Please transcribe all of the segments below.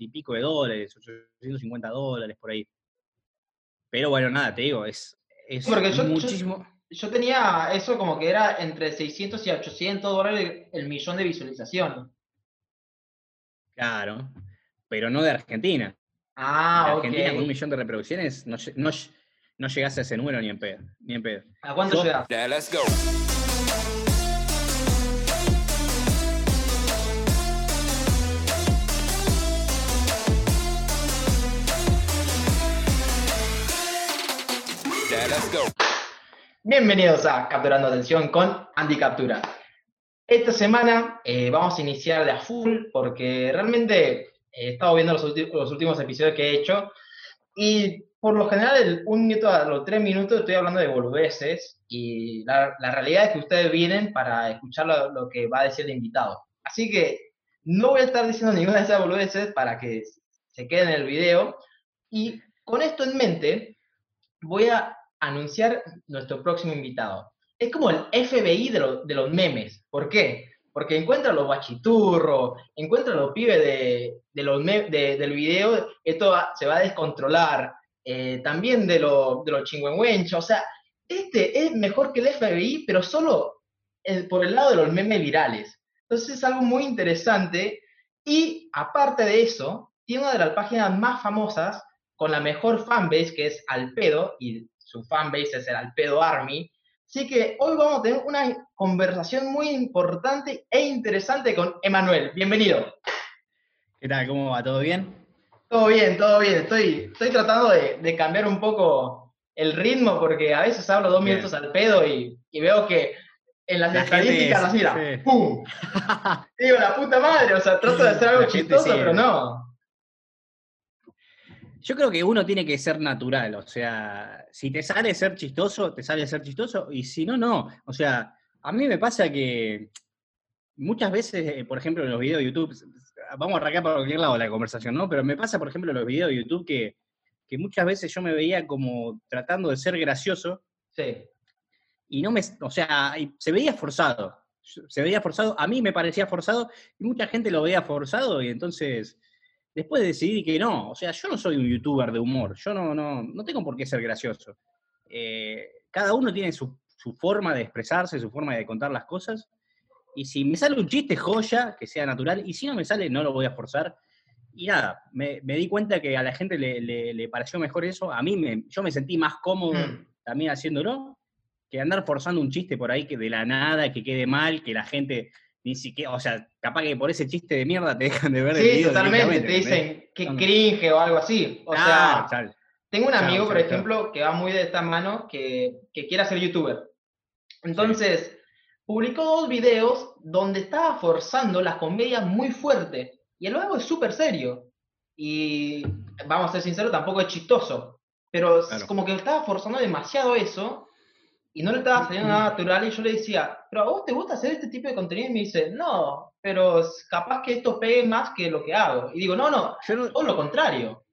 y pico de dólares, 850 dólares por ahí. Pero bueno, nada, te digo, es, es Porque yo- muchísimo. Yo tenía eso como que era entre 600 y 800 dólares el millón de visualizaciones. Claro, pero no de Argentina. En Ah, ok. Argentina con un millón de reproducciones no, no, no llegás a ese número ni en pedo. Ni en pedo. ¿A cuánto llegas? Yeah, let's go. Bienvenidos a Capturando Atención con Andy Captura. Esta semana eh, vamos a iniciar de a full porque realmente eh, he estado viendo los, últimos episodios que he hecho y por lo general el un minuto a los tres minutos estoy hablando de boludeces y la, realidad es que ustedes vienen para escuchar lo, lo que va a decir el invitado. Así que no voy a estar diciendo ninguna de esas boludeces para que se queden en el video y con esto en mente voy a anunciar nuestro próximo invitado. Es como el FBI de, lo- de los memes. ¿Por qué? Porque encuentra los bachiturros, encuentra los pibes de, de los del video, esto va- se va a descontrolar. eh, también de, lo- de los chingüengüenchos. O sea, este es mejor que el FBI, pero solo por el lado de los memes virales. Entonces es algo muy interesante. Y aparte de eso, tiene una de las páginas más famosas con la mejor fanbase, que es Alpedo, y su fanbase es el Alpedo Army. Así que hoy vamos a tener una conversación muy importante e interesante con Emanuel. Bienvenido. ¿Qué tal? ¿Cómo va? ¿Todo bien? Todo bien, todo bien. Estoy, estoy tratando de, de cambiar un poco el ritmo porque a veces hablo dos Bien. minutos al pedo y, y veo que en las La estadísticas es- las mira, sí. ¡pum! Digo, la puta madre, o sea, trato de hacer algo chistoso, pero no. Yo creo que uno tiene que ser natural, o sea, si te sale ser chistoso, te sale ser chistoso, y si no, no. O sea, a mí me pasa que muchas veces, eh, por ejemplo, en los videos de YouTube, vamos a arrancar por cualquier lado la conversación, ¿no? Pero me pasa, por ejemplo, en los videos de YouTube que, que muchas veces yo me veía como tratando de ser gracioso Sí. y no me, o sea, se veía forzado, se veía forzado, a mí me parecía forzado y mucha gente lo veía forzado y entonces después decidí que no, o sea, yo no soy un youtuber de humor, yo no, no, no tengo por qué ser gracioso. Eh, cada uno tiene su, su forma de expresarse, su forma de contar las cosas y si me sale un chiste, joya, que sea natural, y si no me sale, no lo voy a forzar. Y nada, me, me di cuenta que a la gente le, le- le pareció mejor eso, a mí me, yo me sentí más cómodo Mm. también haciéndolo, que andar forzando un chiste por ahí que de la nada, que quede mal, que la gente ni siquiera, o sea, capaz que por ese chiste de mierda te dejan de ver el Sí, video totalmente. Te dicen que cringe o algo así. O Claro, sea, tengo un amigo, por ejemplo, que va muy de esta mano, que, que quiere ser youtuber. Entonces, publicó dos videos donde estaba forzando las comedias muy fuerte. Y el luego es súper serio. Y vamos a ser sinceros, tampoco es chistoso. Pero es Claro. como que estaba forzando demasiado eso y no le estaba saliendo nada natural. Y yo le decía, ¿pero a vos te gusta hacer este tipo de contenido? Y me dice, no, pero capaz que esto pegue más que lo que hago. Y digo, no, no, Yo no, todo lo contrario.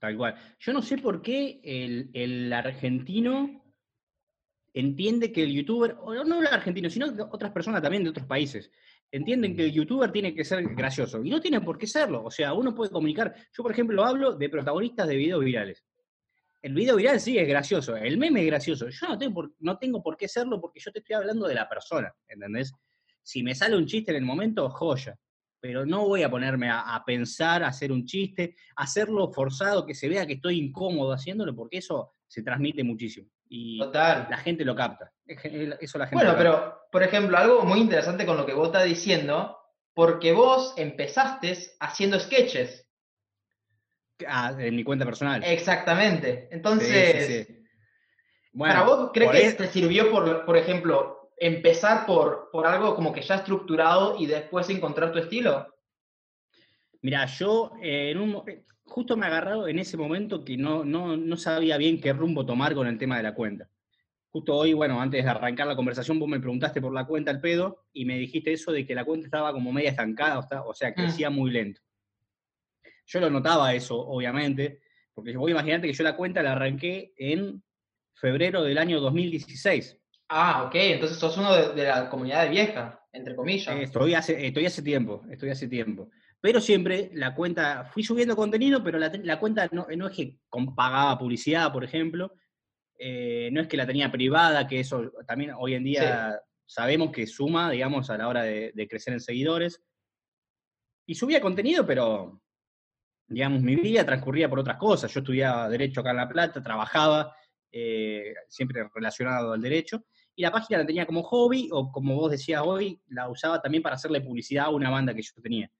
Tal cual. Yo no sé por qué el, el argentino entiende que el youtuber, o no el argentino, sino que otras personas también de otros países, entienden que el youtuber tiene que ser gracioso. Y no tiene por qué serlo. O sea, uno puede comunicar. Yo, por ejemplo, hablo de protagonistas de videos virales. El video viral sí es gracioso, el meme es gracioso. Yo no tengo, por, no tengo por qué serlo porque yo te estoy hablando de la persona, ¿entendés? Si me sale un chiste en el momento, joya. Pero no voy a ponerme a, a pensar, a hacer un chiste, hacerlo forzado, que se vea que estoy incómodo haciéndolo, porque eso se transmite muchísimo. Y Total. la gente lo capta. Eso la gente Bueno, lo capta. pero, por ejemplo, algo muy interesante con lo que vos estás diciendo, porque vos empezaste haciendo sketches. Ah, en mi cuenta personal. Exactamente. Entonces, sí, sí. Bueno, ¿para vos crees que te sirvió, por, por ejemplo, empezar por, por algo como que ya estructurado y después encontrar tu estilo? Mira, yo eh, en un, eh, justo me agarrado en ese momento que no, no, no sabía bien qué rumbo tomar con el tema de la cuenta. Justo hoy, bueno, antes de arrancar la conversación, vos me preguntaste por la cuenta al pedo y me dijiste eso de que la cuenta estaba como media estancada, o, sea- o sea, crecía muy lento. Yo lo notaba eso, obviamente, porque vos imaginate que yo la cuenta la arranqué en febrero del año 2016. Ah, ok, entonces sos uno de, de la comunidad de vieja, entre comillas. Eh, Estoy hace, estoy hace tiempo, estoy hace tiempo. pero siempre la cuenta, fui subiendo contenido, pero la, cuenta no, es que pagaba publicidad, por ejemplo, eh, no es que la tenía privada, que eso también hoy en día sabemos que suma, digamos, a la hora de, crecer en seguidores. Y subía contenido, pero, digamos, mi vida transcurría por otras cosas. Yo estudiaba Derecho acá en La Plata, trabajaba, eh, siempre relacionado al derecho, y la página la tenía como hobby, o como vos decías hoy, la usaba también para hacerle publicidad a una banda que yo tenía.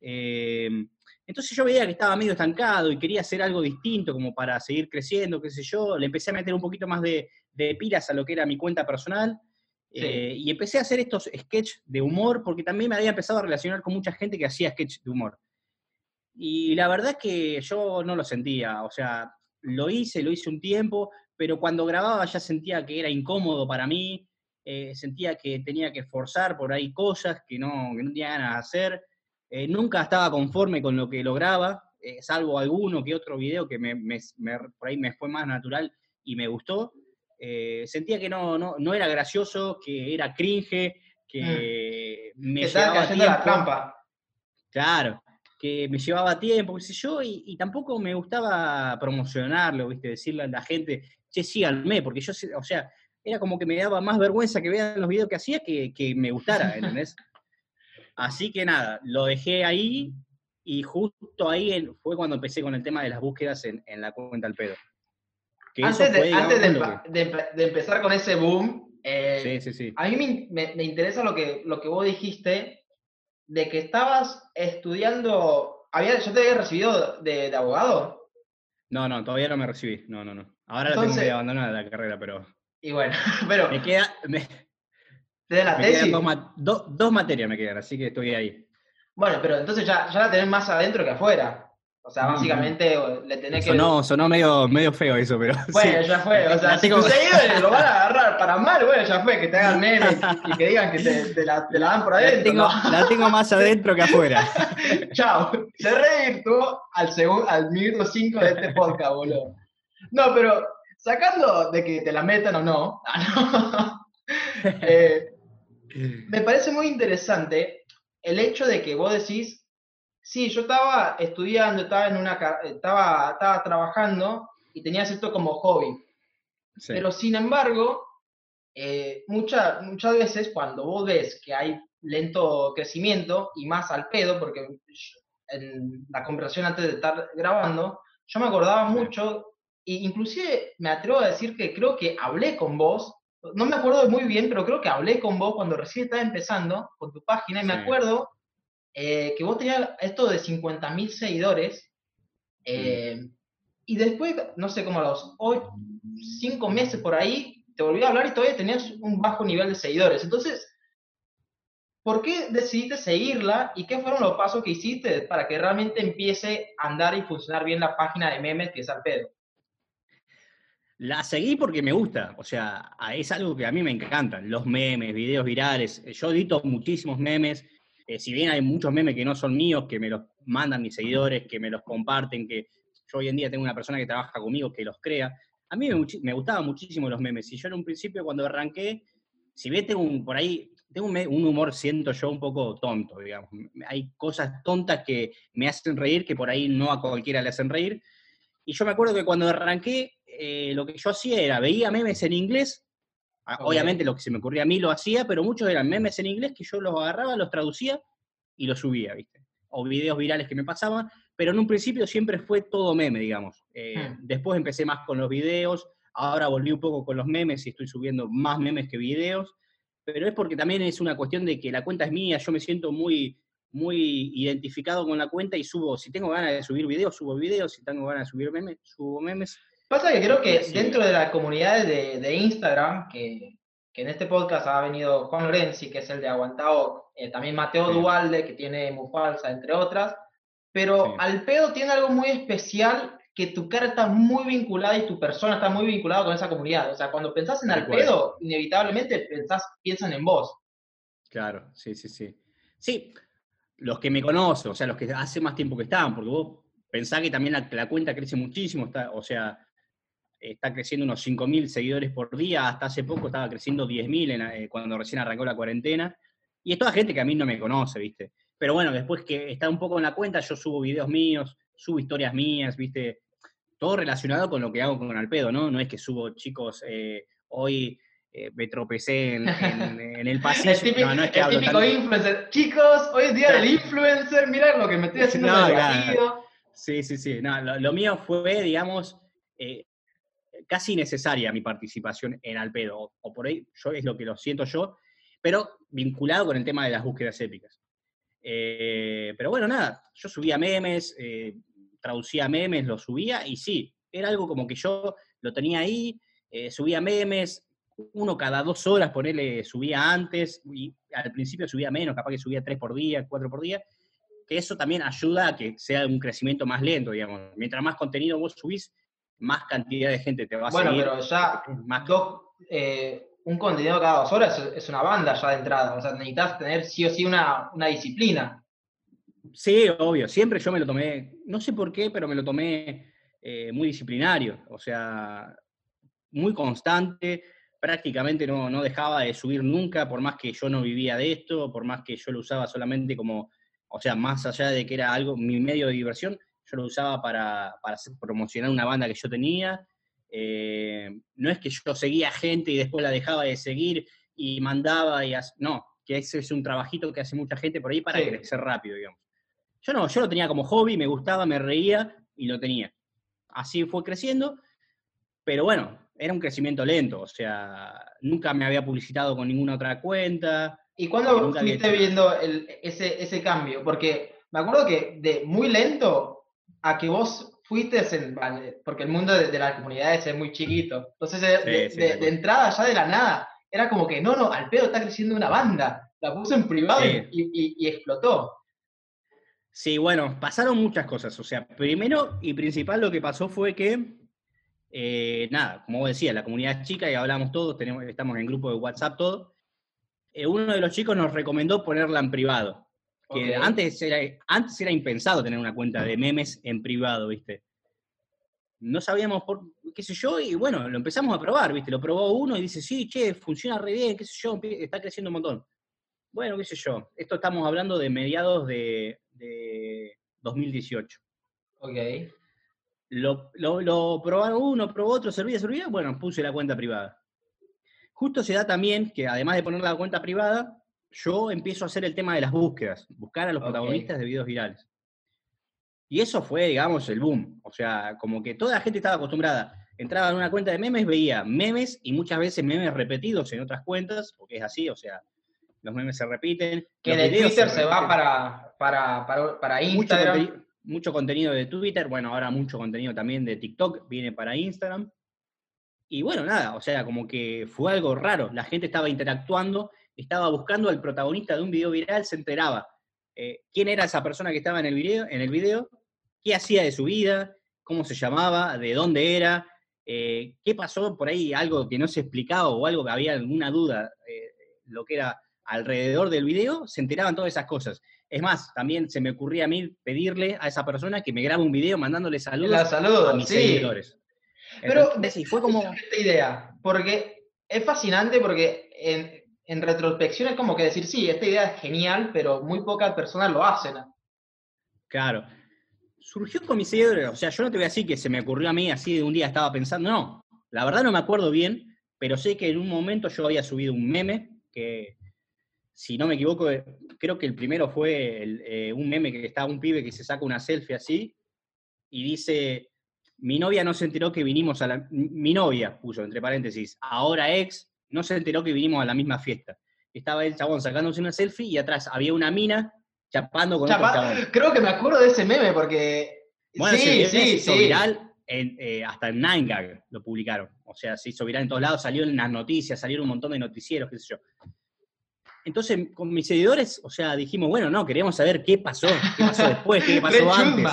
Em, entonces yo veía que estaba medio estancado y quería hacer algo distinto como para seguir creciendo, qué sé yo. Le empecé a meter un poquito más de, pilas a lo que era mi cuenta personal. Eh, y empecé a hacer estos sketches de humor porque también me había empezado a relacionar con mucha gente que hacía sketches de humor. Y la verdad es que yo no lo sentía, o sea, lo hice, lo hice un tiempo, pero cuando grababa ya sentía que era incómodo para mí, eh, sentía que tenía que forzar por ahí cosas que no, que no tenía ganas de hacer. Eh, nunca estaba conforme con lo que lograba, eh, salvo alguno que otro video que me, por ahí me fue más natural y me gustó. Eh, sentía que no, no, era gracioso, que era cringe, que mm. me llevaba tiempo. la trampa. Claro, que me llevaba tiempo, qué sé yo, y, tampoco me gustaba promocionarlo, ¿viste? Decirle a la gente, che, síganme, porque yo, o sea, era como que me daba más vergüenza que vean los videos que hacía que, que me gustara, ¿entendés? Así que nada, lo dejé ahí y justo ahí fue cuando empecé con el tema de las búsquedas en, la cuenta al pedo. antes, de, empezar con ese boom, eh, a mí me, interesa lo que, lo que vos dijiste de que estabas estudiando. ¿Había, ¿Yo te había recibido de, abogado? No, no, todavía no me recibí. No, no, no. Ahora la tengo que abandonar la carrera, pero. Y bueno, pero. Me queda, la tesis? Dos, materias me quedan, así que estoy ahí. Bueno, pero entonces ya, ya la tenés más adentro que afuera. O sea, básicamente le tenés que. Sonó, sonó medio, medio feo eso, pero. Bueno, ya fue. O sea, si tus seguidores lo van a agarrar para mal, bueno, ya fue, que te hagan memes y que digan que te, la, te la, dan por adentro. La tengo, la tengo más adentro que afuera. Chao. Se revirtuó al, segundo, al minuto 5 de este podcast, boludo. No, pero sacando de que te la metan o no, no eh, me parece muy interesante el hecho de que vos decís, sí, yo estaba estudiando, estaba, en una, estaba, estaba trabajando y tenías esto como hobby. Pero sin embargo, eh, muchas veces cuando vos ves que hay lento crecimiento y más al pedo, porque en la conversación antes de estar grabando, yo me acordaba mucho, e inclusive me atrevo a decir que creo que hablé con vos no me acuerdo muy bien, pero creo que hablé con vos cuando recién estaba empezando con tu página y me acuerdo eh, que vos tenías esto de 50.000 seguidores eh, y después, no sé, como a los 5 meses por ahí, te volví a hablar y todavía tenías un bajo nivel de seguidores. Entonces, ¿por qué decidiste seguirla y qué fueron los pasos que hiciste para que realmente empiece a andar y funcionar bien la página de memes que es al pedo? La seguí porque me gusta, o sea, es algo que a mí me encanta, los memes, videos virales. Yo edito muchísimos memes, eh, si bien hay muchos memes que no son míos, que me los mandan mis seguidores, que me los comparten, que yo hoy en día tengo una persona que trabaja conmigo que los crea. A mí me, gustaban muchísimo los memes, y yo en un principio cuando arranqué, si bien tengo un, por ahí, tengo un, un humor, siento yo, un poco tonto, digamos. Hay cosas tontas que me hacen reír, que por ahí no a cualquiera le hacen reír. Y yo me acuerdo que cuando arranqué, eh, lo que yo hacía era, veía memes en inglés, ah, obviamente lo que se me ocurría a mí lo hacía, pero muchos eran memes en inglés que yo los agarraba, los traducía y los subía, ¿viste? O videos virales que me pasaban, pero en un principio siempre fue todo meme, digamos. Eh, hmm. Después empecé más con los videos, ahora volví un poco con los memes y estoy subiendo más memes que videos, pero es porque también es una cuestión de que la cuenta es mía, yo me siento muy, muy identificado con la cuenta y subo, si tengo ganas de subir videos, subo videos, si tengo ganas de subir memes, subo memes. Pasa que creo que dentro de la comunidad de, Instagram, que, en este podcast ha venido Juan Lorenzi, que es el de Aguantao, eh, también Mateo Dualde, que tiene Mufalsa, entre otras, pero al pedo tiene algo muy especial que tu cara está muy vinculada y tu persona está muy vinculada con esa comunidad. O sea, cuando pensás en al pedo, inevitablemente pensás, piensan en vos. Claro, sí, sí, sí. Sí, los que me conocen, o sea, los que hace más tiempo que estaban, porque vos pensás que también la, la cuenta crece muchísimo, está, o sea, está creciendo unos 5.000 seguidores por día, hasta hace poco estaba creciendo 10.000 eh, cuando recién arrancó la cuarentena, y es toda gente que a mí no me conoce, ¿viste? Pero bueno, después que está un poco en la cuenta, yo subo videos míos, subo historias mías, ¿viste? Todo relacionado con lo que hago con Alpedo, ¿no? No es que subo, chicos, eh, hoy eh, me tropecé en, el pasillo. el típico, no, no es que el típico influencer. Chicos, hoy es día del influencer, mirá lo que me estoy haciendo no, claro. Sí, sí, sí. No, lo, mío fue, digamos, eh, casi necesaria mi participación en Alpedo, o, por ahí yo es lo que lo siento yo, pero vinculado con el tema de las búsquedas épicas. Eh, pero bueno, nada, yo subía memes, eh, traducía memes, lo subía y sí, era algo como que yo lo tenía ahí, eh, subía memes, uno cada dos horas, ponerle, subía antes, y al principio subía menos, capaz que subía tres por día, cuatro por día, que eso también ayuda a que sea un crecimiento más lento, digamos. Mientras más contenido vos subís, más cantidad de gente te va a bueno, seguir. Bueno, pero ya más... Eh, un contenido cada dos horas es una banda ya de entrada. O sea, necesitas tener sí o sí una, disciplina. Sí, obvio. Siempre yo me lo tomé, no sé por qué, pero me lo tomé eh, muy disciplinario. O sea, muy constante. Prácticamente no, no dejaba de subir nunca, por más que yo no vivía de esto, por más que yo lo usaba solamente como, o sea, más allá de que era algo, mi medio de diversión, yo lo usaba para, promocionar una banda que yo tenía. Eh, no es que yo seguía gente y después la dejaba de seguir y mandaba y no, que ese es un trabajito que hace mucha gente por ahí para crecer rápido, digamos. Yo no, yo lo tenía como hobby, me gustaba, me reía y lo tenía. Así fue creciendo, pero bueno, era un crecimiento lento, o sea, nunca me había publicitado con ninguna otra cuenta. ¿Y cuándo fuiste viendo ese, ese cambio? Porque me acuerdo que de muy lento a que vos fuiste, en, porque el mundo de, las comunidades es muy chiquito. Entonces, de, entrada, ya de la nada, era como que, no, no, al pedo está creciendo una banda. La puso en privado y, explotó. Sí, bueno, pasaron muchas cosas. O sea, primero y principal lo que pasó fue que, eh, nada, como vos decías, la comunidad es chica y hablamos todos, tenemos, estamos en grupo de WhatsApp todo. Eh, uno de los chicos nos recomendó ponerla en privado antes, era, antes era impensado tener una cuenta de memes en privado, ¿viste? No sabíamos por qué sé yo, y bueno, lo empezamos a probar, ¿viste? Lo probó uno y dice, sí, che, funciona re bien, qué sé yo, está creciendo un montón. Bueno, qué sé yo. Esto estamos hablando de mediados de, 2018. Ok. Lo, lo, probaron uno, probó otro, servía, servía, bueno, puse la cuenta privada. Justo se da también que además de poner la cuenta privada, yo empiezo a hacer el tema de las búsquedas, buscar a los protagonistas de videos virales. Y eso fue, digamos, el boom. O sea, como que toda la gente estaba acostumbrada. Entraba en una cuenta de memes, veía memes y muchas veces memes repetidos en otras cuentas, porque es así, o sea, los memes se repiten. Que de Twitter se, va para, para, para, Instagram. mucho contenido de Twitter, bueno, ahora mucho contenido también de TikTok viene para Instagram. Y bueno, nada, o sea, como que fue algo raro. La gente estaba interactuando estaba buscando al protagonista de un video viral, se enteraba eh, quién era esa persona que estaba en el, video, en el video, qué hacía de su vida, cómo se llamaba, de dónde era, eh, qué pasó por ahí, algo que no se explicaba o algo que había alguna duda, eh, lo que era alrededor del video, se enteraban todas esas cosas. Es más, también se me ocurría a mí pedirle a esa persona que me grabe un video mandándole saludos, a mis seguidores. Pero fue como esta idea, porque es fascinante porque en, en retrospección es como que decir, sí, esta idea es genial, pero muy pocas personas lo hacen. Claro. Surgió con mis seguidores, o sea, yo no te voy a decir que se me ocurrió a mí así de un día estaba pensando, no, la verdad no me acuerdo bien, pero sé que en un momento yo había subido un meme que, si no me equivoco, eh, creo que el primero fue eh, un meme que estaba un pibe que se saca una selfie así y dice, mi novia no se enteró que vinimos a la... Mi novia, puso entre paréntesis, ahora ex, no se enteró que vinimos a la misma fiesta. Estaba el chabón sacándose una selfie y atrás había una mina chapando con otro chabón. Creo que me acuerdo de ese meme porque... Bueno, sí, sí, se hizo viral eh, hasta en Nine Gag lo publicaron. O sea, se hizo viral en todos lados, salió en las noticias, salieron un montón de noticieros, qué sé yo. Entonces, con mis seguidores, o sea, dijimos, bueno, no, queríamos saber qué pasó, qué pasó después, qué pasó antes.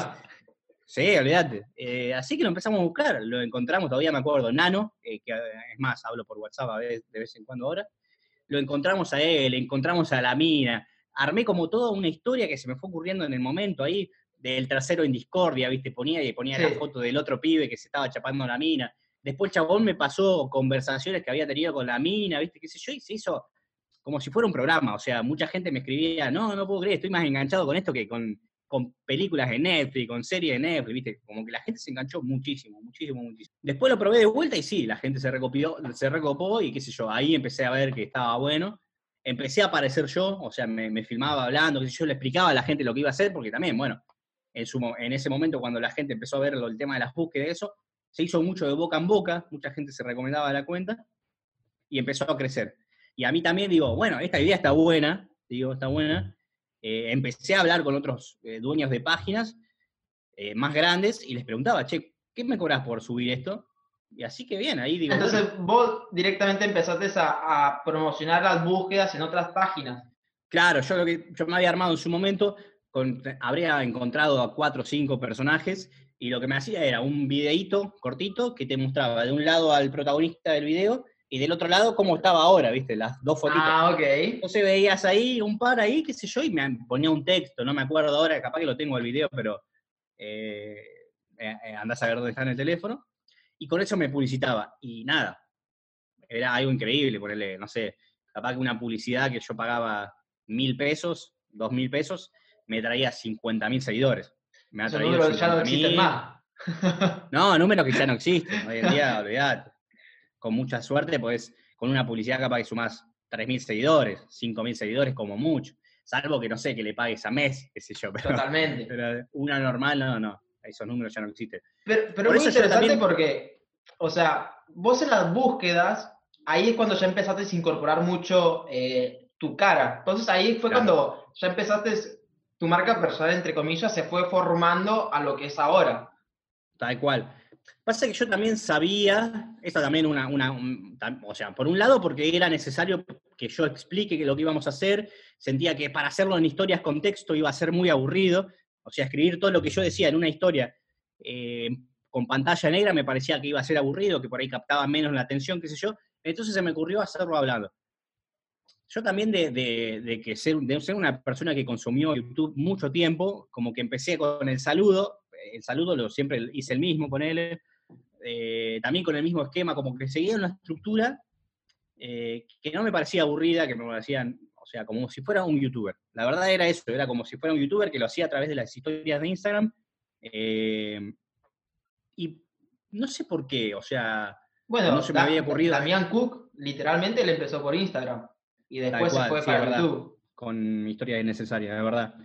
Sí, olvídate. Eh, así que lo empezamos a buscar, lo encontramos, todavía me acuerdo, Nano, eh, que es más, hablo por WhatsApp de vez en cuando ahora, lo encontramos a él, encontramos a la mina, armé como toda una historia que se me fue ocurriendo en el momento ahí, del trasero en discordia, ¿viste? Ponía y ponía la foto del otro pibe que se estaba chapando la mina. Después chabón me pasó conversaciones que había tenido con la mina, ¿viste? ¿Qué sé yo? Y se hizo, como si fuera un programa, o sea, mucha gente me escribía, no, no puedo creer, estoy más enganchado con esto que con, con películas de Netflix, con series de Netflix, ¿viste? Como que la gente se enganchó muchísimo, muchísimo, muchísimo. Después lo probé de vuelta y sí, la gente se recopió, se recopó y qué sé yo, ahí empecé a ver que estaba bueno. Empecé a aparecer yo, o sea, me, filmaba hablando, qué sé yo, le explicaba a la gente lo que iba a hacer, porque también, bueno, en, en ese momento cuando la gente empezó a ver el tema de las búsquedas y eso, se hizo mucho de boca en boca, mucha gente se recomendaba la cuenta y empezó a crecer. Y a mí también digo, bueno, esta idea está buena, digo, está buena. Eh, empecé a hablar con otros eh, dueños de páginas eh, más grandes y les preguntaba, che, ¿qué me cobras por subir esto? Y así que bien, ahí digo, Entonces bueno, vos directamente empezaste a, a promocionar las búsquedas en otras páginas. claro, yo lo que yo me había armado en su momento, con, habría encontrado a cuatro o cinco personajes y lo que me hacía era un videíto cortito que te mostraba de un lado al protagonista del video y del otro lado cómo estaba ahora, ¿viste? Las dos fotitos. Ah, ok. Entonces veías ahí un par ahí, qué sé yo, y me ponía un texto, no me acuerdo ahora, capaz que lo tengo el video, pero eh, eh, eh, andás a ver dónde está en el teléfono. Y con eso me publicitaba. Y nada, era algo increíble, ponerle, no sé, capaz que una publicidad que yo pagaba mil pesos, dos mil pesos, me traía 50 mil seguidores. Me ha traído ya no 50.000. existen más. No, números que ya no existen. Hoy en día, olvidate. Con mucha suerte, pues con una publicidad capaz que sumás 3.000 seguidores, 5.000 seguidores como mucho. Salvo que no sé, que le pagues a mes, qué sé yo. Pero, Totalmente. pero una normal, no, no. Esos números ya no existen. Pero, pero Por muy interesante también- porque, o sea, vos en las búsquedas, ahí es cuando ya empezaste a incorporar mucho eh, tu cara. Entonces ahí fue Claro. cuando ya empezaste, tu marca personal, entre comillas, se fue formando a lo que es ahora. Tal cual. Pasa que yo también sabía, esta también una, una o sea, por un lado porque era necesario que yo explique que lo que íbamos a hacer, sentía que para hacerlo en historias con texto iba a ser muy aburrido, o sea, escribir todo lo que yo decía en una historia eh, con pantalla negra me parecía que iba a ser aburrido, que por ahí captaba menos la atención, qué sé yo, entonces se me ocurrió hacerlo hablando. Yo también de, de- de que ser, de ser una persona que consumió YouTube mucho tiempo, como que empecé con el saludo, el saludo lo siempre hice el mismo con él, eh, también con el mismo esquema, como que seguía una estructura eh, que no me parecía aburrida, que me parecían, o sea, como si fuera un youtuber. La verdad era eso, era como si fuera un youtuber que lo hacía a través de las historias de Instagram. eh, y no sé por qué, o sea, Bueno, No se me Da- había ocurrido. Damián Cook, literalmente, él empezó por Instagram. Y después cual, se fue sí, para. YouTube. con historias innecesarias, de verdad.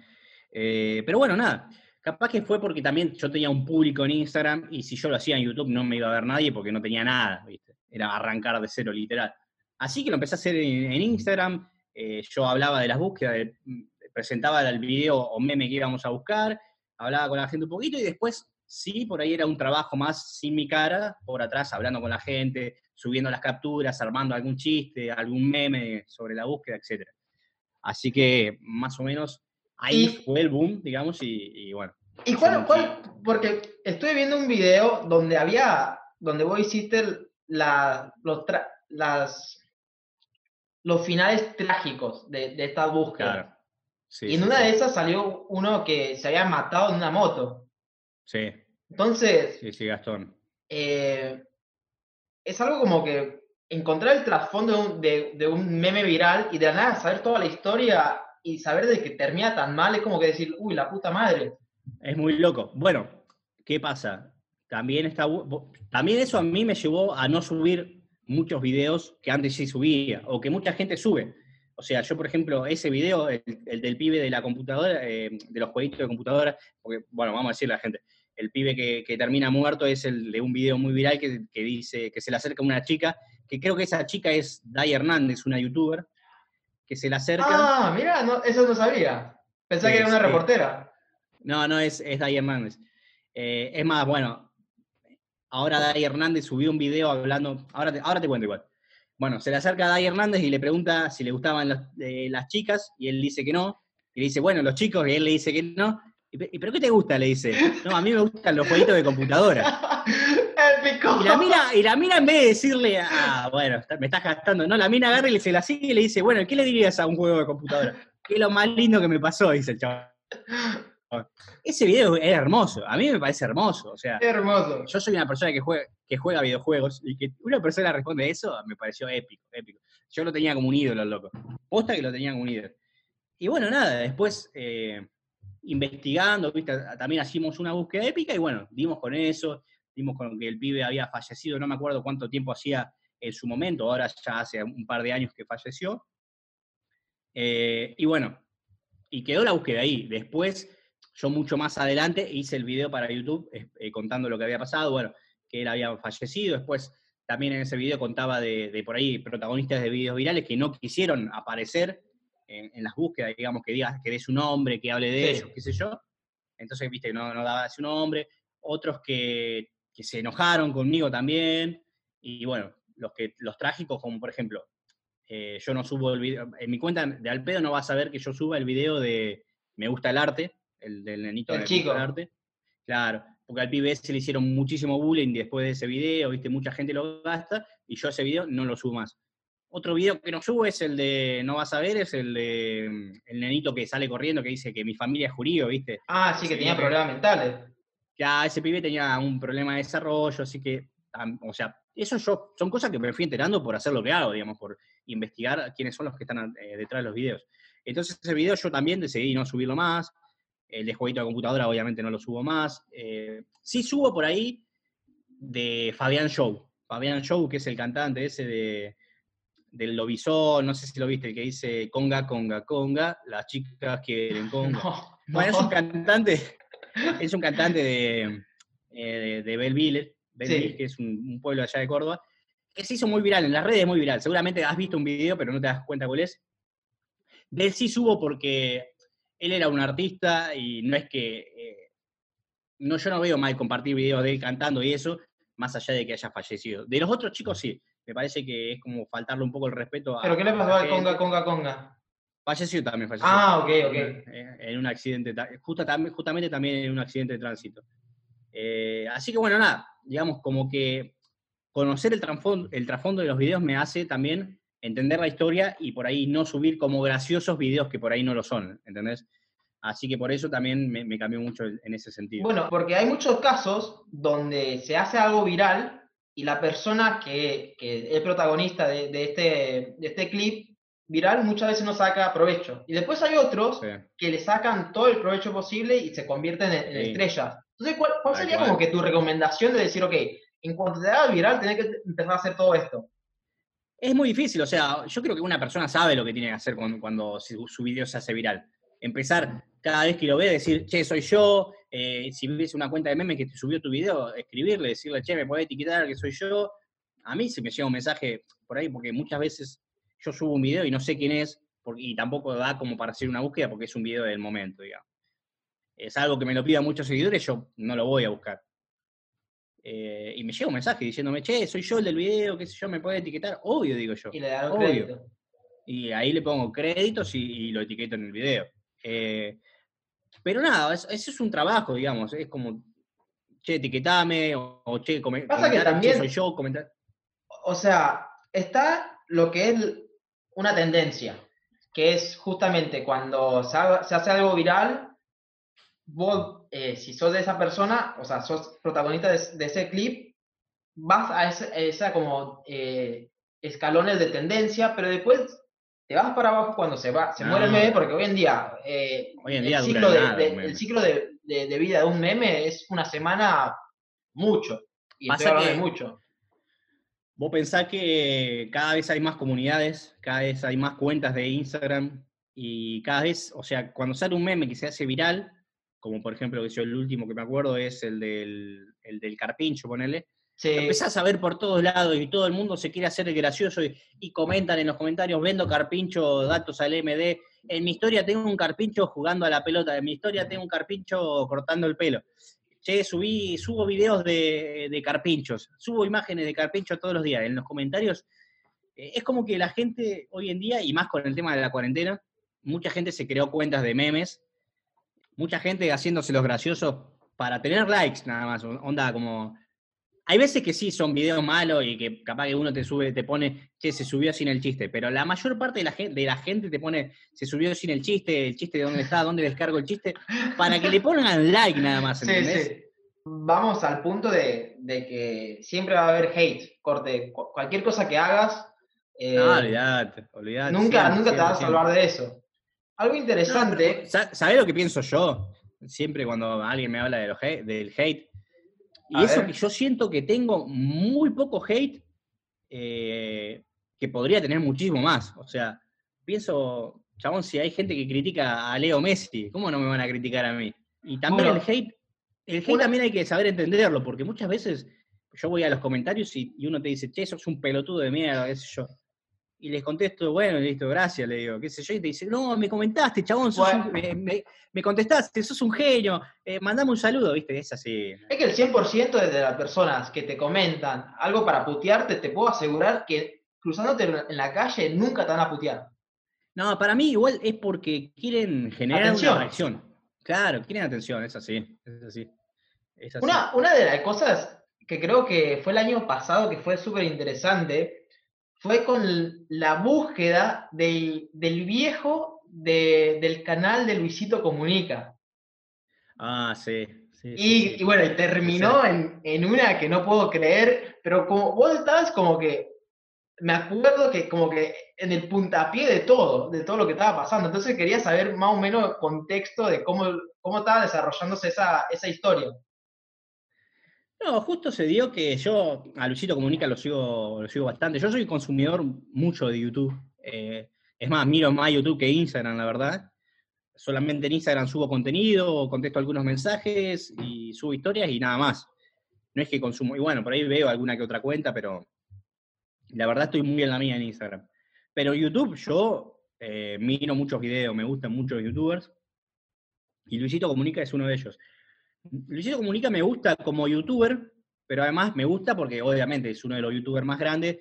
Eh, pero bueno, nada. Capaz que fue porque también yo tenía un público en Instagram y si yo lo hacía en YouTube no me iba a ver nadie porque no tenía nada, ¿viste? Era arrancar de cero, literal. Así que lo empecé a hacer en, Instagram. eh, yo hablaba de las búsquedas, de- presentaba el video o meme que íbamos a buscar, hablaba con la gente un poquito y después sí, por ahí era un trabajo más sin mi cara, por atrás, hablando con la gente, subiendo las capturas, armando algún chiste, algún meme sobre la búsqueda, etc. Así que más o menos ahí Y- fue el boom, digamos, y, y bueno. ¿Y cuál? Porque estoy viendo un video donde había, donde vos hiciste la, los, tra- las, los finales trágicos de, de estas búsquedas. Claro. Sí, y en sí, una sí. de esas salió uno que se había matado en una moto. Sí, Entonces, sí, sí, Gastón. eh, es algo como que encontrar el trasfondo de un, de- de un meme viral y de la nada saber toda la historia y saber de que termina tan mal es como que decir, uy, la puta madre. Es muy loco. Bueno, ¿qué pasa? También, está, también eso a mí me llevó a no subir muchos videos que antes sí subía, o que mucha gente sube. O sea, yo, por ejemplo, ese video, el, el del pibe de la computadora, eh, de los jueguitos de computadora, porque, bueno, vamos a decirle a la gente, el pibe que, que termina muerto es el de un video muy viral que, que dice que se le acerca una chica, que creo que esa chica es Dai Hernández, una youtuber, que se le acerca. Ah, mira, no, eso no sabía. Pensé Sí, que era una sí. reportera. No, no, es, es Dai Hernández. Eh, es más, bueno, ahora Dai Hernández subió un video hablando, ahora te, ahora te cuento igual. Bueno, se le acerca a Dai Hernández y le pregunta si le gustaban las, eh, las chicas, y él dice que no. Y le dice, bueno, los chicos, y él le dice que no. ¿Y, pe- ¿y pero qué te gusta? Le dice. No, a mí me gustan los jueguitos de computadora. Épico. Y la mina, y la mina en vez de decirle, ah, bueno, me estás gastando, no, la mina agarra y le- se la sigue y le dice, bueno, ¿qué le dirías a un juego de computadora? Que es lo más lindo que me pasó, dice el chaval. ese video es hermoso, a mí me parece hermoso, o sea, hermoso. yo soy una persona que juega, que juega videojuegos y que una persona responde eso me pareció épico, épico. Yo lo tenía como un ídolo, loco. Posta que lo tenía como un ídolo. Y bueno, nada, después eh, investigando, ¿viste? también hicimos una búsqueda épica y bueno, dimos con eso, dimos con que el pibe había fallecido, no me acuerdo cuánto tiempo hacía en su momento, ahora ya hace un par de años que falleció. Eh, y bueno, y quedó la búsqueda ahí. Después, yo mucho más adelante hice el video para YouTube eh, contando lo que había pasado, bueno, que él había fallecido. Después, también en ese video contaba de, por ahí protagonistas de videos virales que no quisieron aparecer en, las búsquedas, digamos, que digas que dé su nombre, que hable de ellos, qué sé yo. Entonces, viste, no, no daba su nombre. Otros que, que se enojaron conmigo también. Y bueno, los, que, los trágicos, como por ejemplo, eh, yo no subo el video, en mi cuenta de Alpedo no vas a ver que yo suba el video de Me gusta el arte, el del nenito el chico. arte. Claro, porque al pibe se le hicieron muchísimo bullying después de ese video, viste, mucha gente lo gasta, y yo ese video no lo subo más. Otro video que no subo es el de, no vas a ver, es el de mm, el nenito que sale corriendo que dice que mi familia es judío, ¿viste? Ah, sí, que tenía problemas mentales. Ya, ese pibe tenía un problema de desarrollo, así que, o sea, eso yo, son cosas que me fui enterando por hacer lo que hago, digamos, por investigar quiénes son los que están eh, detrás de los videos. Entonces ese video yo también decidí no subirlo más, el de jueguito de computadora obviamente no lo subo más. Eh, sí subo por ahí de Fabián Show, Fabián Show, que es el cantante ese de, del Lobizón, no sé si lo viste, el que dice conga, conga, conga, las chicas quieren conga. bueno, es un cantante, es un cantante de, eh, de Belleville, que es un, pueblo allá de Córdoba, que se hizo muy viral, en las redes muy viral. Seguramente has visto un video, pero no te das cuenta cuál es. De él sí subo porque él era un artista y no es que... Eh, no, yo no veo mal compartir videos de él cantando y eso, más allá de que haya fallecido. De los otros chicos sí, me parece que es como faltarle un poco el respeto a... ¿Pero qué le pasó a Conga, Conga, Conga? Falleció también, falleció. Ah, ok, ok. Eh, en un accidente, justamente también en un accidente de tránsito. Eh, así que bueno, nada, digamos como que conocer el trasfondo, el trasfondo de los videos me hace también entender la historia y por ahí no subir como graciosos videos que por ahí no lo son, ¿entendés? Así que por eso también me, cambió mucho en ese sentido. Bueno, porque hay muchos casos donde se hace algo viral y la persona que, que es protagonista de, este, de este clip viral muchas veces no saca provecho. Y después hay otros que le sacan todo el provecho posible y se convierten en, estrellas. Entonces, ¿cuál, sería como que tu recomendación de decir, ok, en cuanto te haga viral, tenés que empezar a hacer todo esto? Es muy difícil, o sea, yo creo que una persona sabe lo que tiene que hacer cuando, cuando su, video se hace viral. Empezar cada vez que lo ve, decir, che, soy yo, eh, si ves una cuenta de meme que te subió tu video, escribirle, decirle, che, me puede etiquetar que soy yo. A mí se me llega un mensaje por ahí, porque muchas veces yo subo un video y no sé quién es, y tampoco da como para hacer una búsqueda porque es un video del momento, digamos. Es algo que me lo pidan muchos seguidores, yo no lo voy a buscar. Eh, y me llega un mensaje diciéndome, che, soy yo el del video, qué sé yo, me puede etiquetar. Obvio, digo yo. Y le da crédito. Y ahí le pongo créditos y, lo etiqueto en el video. Eh, pero nada, eso, es un trabajo, digamos. Es como, che, etiquetame, o, che, Pasa que también, soy yo, comentar. O sea, está lo que es una tendencia, que es justamente cuando se, hace algo viral, vos, eh, si sos de esa persona, o sea, sos protagonista de, ese clip, vas a esa, como eh, escalones de tendencia, pero después te vas para abajo cuando se va, se muere el ah. meme, porque hoy en día, eh, el, ciclo de, el ciclo de, vida de un meme es una semana mucho. Y Pasa que, mucho. Vos pensás que cada vez hay más comunidades, cada vez hay más cuentas de Instagram y cada vez, o sea, cuando sale un meme que se hace viral, como por ejemplo, que yo el último que me acuerdo es el del, el del carpincho, ponele, empezás a ver por todos lados y todo el mundo se quiere hacer el gracioso y, comentan en los comentarios, vendo carpincho, datos al MD, en mi historia tengo un carpincho jugando a la pelota, en mi historia tengo un carpincho cortando el pelo che, subí, subo videos de, carpinchos, subo imágenes de carpinchos todos los días. En los comentarios, eh, es como que la gente hoy en día, y más con el tema de la cuarentena, mucha gente se creó cuentas de memes, mucha gente haciéndose los graciosos para tener likes nada más, onda como, hay veces que sí son videos malos y que capaz que uno te sube, te pone, che, se subió sin el chiste, pero la mayor parte de la, gente, de la gente te pone, se subió sin el chiste, el chiste de dónde está, dónde descargo el chiste, para que le pongan like nada más, ¿entendés? Sí, sí. Vamos al punto de, que siempre va a haber hate, corte, cualquier cosa que hagas. Eh, no, olvidate, olvidate. Nunca, nunca te vas a salvar de eso. Algo interesante. ¿Sabes lo que pienso yo? Siempre cuando alguien me habla de los del hate, y eso que yo siento que tengo muy poco hate, eh, que podría tener muchísimo más. O sea, pienso, chabón, si hay gente que critica a Leo Messi, ¿cómo no me van a criticar a mí? Y también el hate, el hate también hay que saber entenderlo, porque muchas veces yo voy a los comentarios y, uno te dice, che, eso es un pelotudo de mierda, qué sé yo y les contesto, bueno, listo, gracias, le digo, qué sé yo, y te dice, no, me comentaste, chabón, me, contestaste, sos un genio, eh, mandame un saludo, viste, es así. Es que el 100% de las personas que te comentan algo para putearte, te puedo asegurar que cruzándote en la calle nunca te van a putear. No, para mí igual es porque quieren generar una reacción. Claro, quieren atención, es así, es así. Una, una de las cosas que creo que fue el año pasado que fue súper interesante fue con la búsqueda del, viejo del canal de Luisito Comunica. Ah, sí. y, bueno, y terminó en, una que no puedo creer, pero como vos estabas como que, me acuerdo que como que en el puntapié de todo, de todo lo que estaba pasando, entonces quería saber más o menos el contexto de cómo, cómo estaba desarrollándose esa, esa historia. No, justo se dio que yo a Luisito Comunica lo sigo, lo sigo bastante. Yo soy consumidor mucho de YouTube. Eh, es más, miro más YouTube que Instagram, la verdad. Solamente en Instagram subo contenido, contesto algunos mensajes y subo historias y nada más. No es que consumo, y bueno, por ahí veo alguna que otra cuenta, pero la verdad estoy muy en la mía en Instagram. Pero YouTube, yo eh, miro muchos videos, me gustan muchos youtubers, y Luisito Comunica es uno de ellos. Luisito Comunica me gusta como youtuber, pero además me gusta porque obviamente es uno de los youtubers más grandes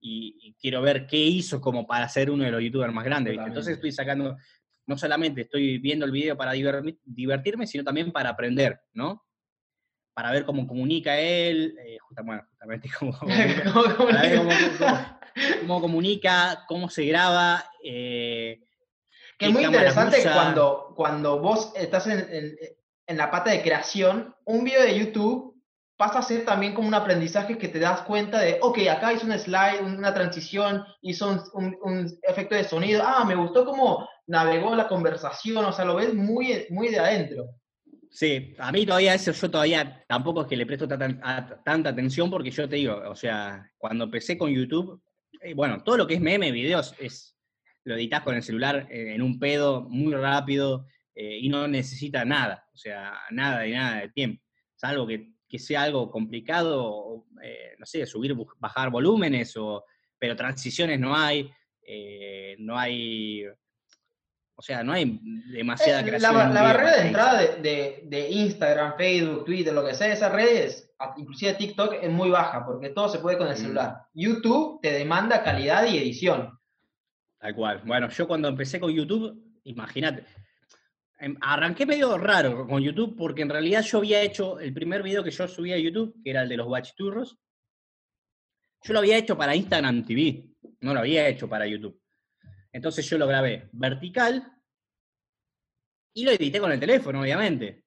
y, quiero ver qué hizo como para ser uno de los youtubers más grandes. Entonces estoy sacando, no solamente estoy viendo el video para divertirme, sino también para aprender, ¿no? Para ver cómo comunica él, eh, justamente cómo comunica, cómo, comunica, cómo se graba. Eh, que es muy interesante cuando, cuando vos estás en, en la pata de creación, un video de YouTube pasa a ser también como un aprendizaje que te das cuenta de, ok, acá hizo un slide, una transición, hizo un, efecto de sonido, ah, me gustó cómo navegó la conversación, o sea, lo ves muy, muy de adentro. Sí, a mí todavía eso, yo todavía tampoco es que le presto tanta atención porque yo te digo, o sea, cuando empecé con YouTube, eh, bueno, todo lo que es meme, videos, es, lo editas con el celular eh, en un pedo muy rápido, eh, y no necesita nada, o sea, nada de nada de tiempo, salvo que, que sea algo complicado, eh, no sé, subir, bajar volúmenes, o, pero transiciones no hay, eh, no hay, o sea, no hay demasiada creación. La, barrera de entrada de, de, Instagram, Facebook, Twitter, lo que sea, esas redes, inclusive TikTok, es muy baja, porque todo se puede con el mm. celular. YouTube te demanda calidad y edición. Tal cual. Bueno, yo cuando empecé con YouTube, imagínate, arranqué medio raro con YouTube porque en realidad yo había hecho el primer video que yo subí a YouTube, que era el de los bachiturros. Yo lo había hecho para Instagram TV, no lo había hecho para YouTube. Entonces yo lo grabé vertical y lo edité con el teléfono, obviamente.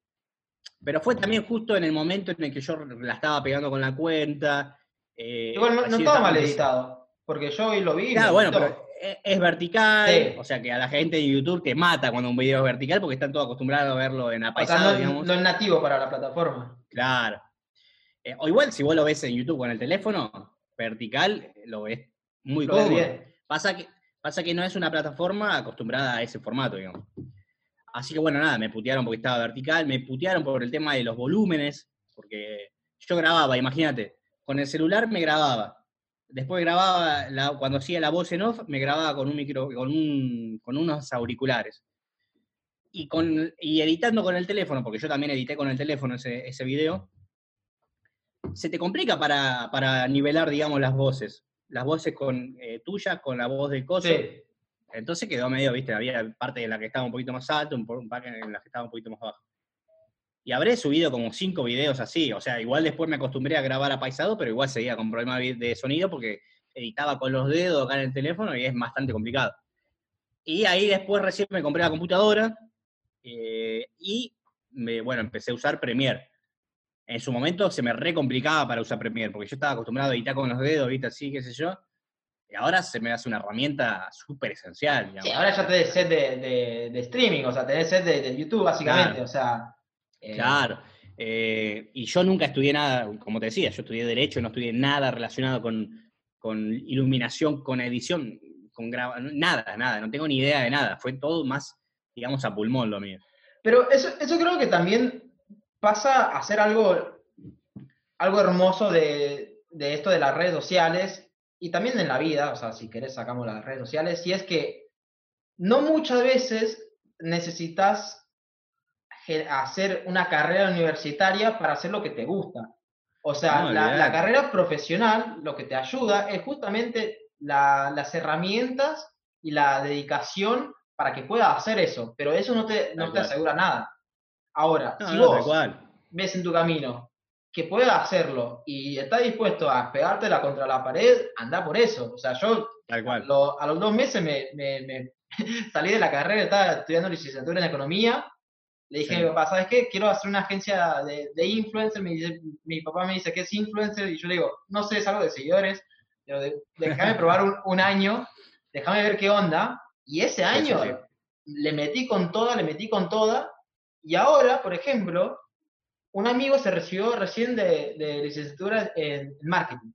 Pero fue también justo en el momento en el que yo la estaba pegando con la cuenta. Eh, Igual no, estaba mal editado, porque yo hoy lo vi. Claro, bueno, pero e, es vertical, o sea que a la gente de YouTube te mata cuando un video es vertical porque están todos acostumbrados a verlo en apaisado, o digamos. No es nativo para la plataforma. Claro. Eh, o igual si vos lo ves en YouTube con el teléfono, vertical, lo ves muy cómodo. Pasa que, pasa que no es una plataforma acostumbrada a ese formato, digamos. Así que bueno, nada, me putearon porque estaba vertical, me putearon por el tema de los volúmenes, porque yo grababa, imagínate, con el celular me grababa, Después grababa, cuando hacía la voz en off, me grababa con un micro, con, un, con unos auriculares. Y, con, y editando con el teléfono, porque yo también edité con el teléfono ese, ese video, se te complica para, para, nivelar, digamos, las voces. Las voces con eh, tuyas, con la voz del coso. Entonces quedó medio, viste, había parte de la que estaba un poquito más alto, un parte en la que estaba un poquito más bajo. Y habré subido como cinco videos así. O sea, igual después me acostumbré a grabar apaisado, pero igual seguía con problemas de sonido porque editaba con los dedos acá en el teléfono y es bastante complicado. Y ahí después recién me compré la computadora eh, y me, bueno, empecé a usar Premiere. En su momento se me re complicaba para usar Premiere, porque yo estaba acostumbrado a editar con los dedos, ¿viste? Así, qué sé yo. Y ahora se me hace una herramienta súper esencial. Sí, ahora ya tenés set de, de, streaming, o sea, tenés set de, YouTube, básicamente, o sea... Eh, claro. Eh, y yo nunca estudié nada, como te decía, yo estudié Derecho, no estudié nada relacionado con, con iluminación, con edición, con nada, nada, no tengo ni idea de nada, fue todo más, digamos, a pulmón lo mío. Pero eso, eso creo que también pasa a ser algo, algo hermoso de, de esto de las redes sociales y también en la vida, o sea, si querés sacamos las redes sociales, y es que no muchas veces necesitas hacer una carrera universitaria para hacer lo que te gusta. O sea, la, carrera profesional lo que te ayuda es justamente las herramientas y la dedicación para que puedas hacer eso, pero eso no te, no te asegura nada. Ahora, si vos ves en tu camino que puedas hacerlo y estás dispuesto a pegártela contra la pared, anda por eso. O sea, yo A, los dos meses me, me, salí de la carrera, estaba estudiando licenciatura en economía le dije a mi papá, ¿sabes qué? Quiero hacer una agencia de, de influencer. mi papá me dice, ¿qué es influencer? Y yo le digo, no sé, es algo de seguidores. Pero déjame probar un, año, déjame ver qué onda. Y ese año le metí con toda, le metí con toda. Y ahora, por ejemplo, un amigo se recibió recién de, de licenciatura en marketing.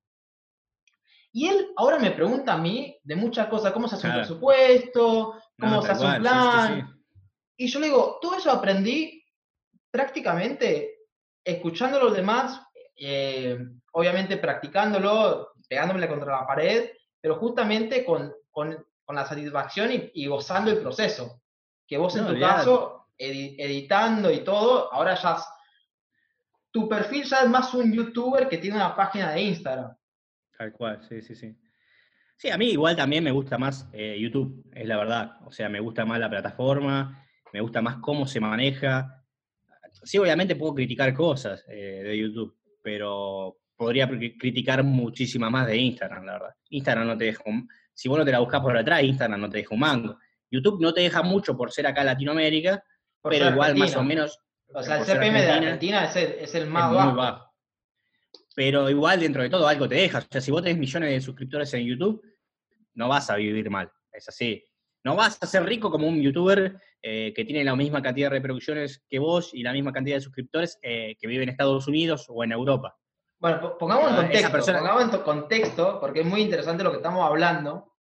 Y él ahora me pregunta a mí de muchas cosas, cómo se hace un presupuesto, cómo se hace un plan. Y yo le digo, todo eso aprendí prácticamente escuchando a los demás, eh, obviamente practicándolo, pegándome contra la pared, pero justamente con, la satisfacción y, gozando el proceso. Que vos en tu caso, editando y todo, ahora ya... Tu perfil ya es más un youtuber que tiene una página de Instagram. Tal cual, sí, sí, sí. Sí, a mí igual también me gusta más eh, YouTube, es la verdad. O sea, me gusta más la plataforma me gusta más cómo se maneja. Sí, obviamente puedo criticar cosas eh, de YouTube, pero podría criticar muchísima más de Instagram, la verdad. Instagram no te deja un, si vos no te la buscas por atrás, Instagram no te deja un mango. YouTube no te deja mucho por ser acá Latinoamérica, pero igual más o menos. O sea, el CPM de Argentina es el, más bajo. Pero igual dentro de todo algo te deja. O sea, si vos tenés millones de suscriptores en YouTube, no vas a vivir mal. Es así. No vas a ser rico como un youtuber eh, que tiene la misma cantidad de reproducciones que vos y la misma cantidad de suscriptores eh, que vive en Estados Unidos o en Europa. Bueno, pongamos en contexto, pongamos en contexto, porque es muy interesante lo que estamos hablando,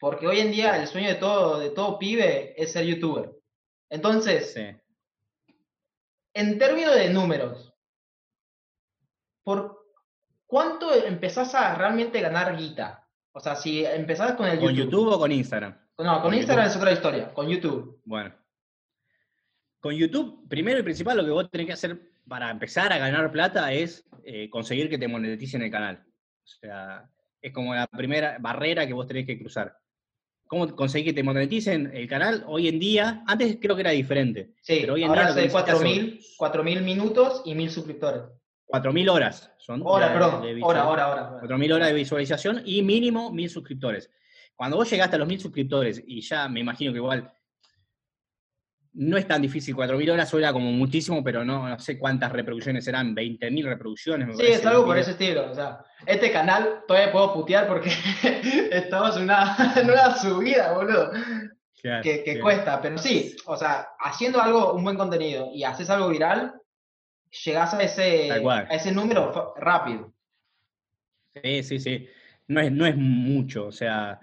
porque hoy en día el sueño de todo, de todo pibe es ser youtuber. Entonces, en términos de números, ¿por cuánto empezás a realmente ganar guita? O sea, si empezás con el ¿Con YouTube, o con Instagram? No, con, Instagram es otra historia, con YouTube. Bueno, con YouTube, primero y principal, lo que vos tenés que hacer para empezar a ganar plata es eh, conseguir que te moneticen el canal. O sea, es como la primera barrera que vos tenés que cruzar. ¿Cómo conseguir que te moneticen el canal? Hoy en día, antes creo que era diferente. Sí, pero hoy en ahora día. 4.000 minutos y 1.000 suscriptores. 4.000 horas son. Hora, perdón. hora, hora, hora. 4.000 horas de visualización y mínimo 1.000 suscriptores. Cuando vos llegaste a los 1.000 suscriptores y ya me imagino que igual no es tan difícil, 4.000 horas suena como muchísimo, pero no, no sé cuántas reproducciones serán, 20.000 reproducciones. sí, es algo por ese estilo. O sea, este canal todavía puedo putear porque estamos en una, subida, boludo. que, cuesta, pero sí, o sea, haciendo algo, un buen contenido y haces algo viral, llegás a ese, a ese número rápido. Sí, sí, sí. No es, no es mucho, o sea,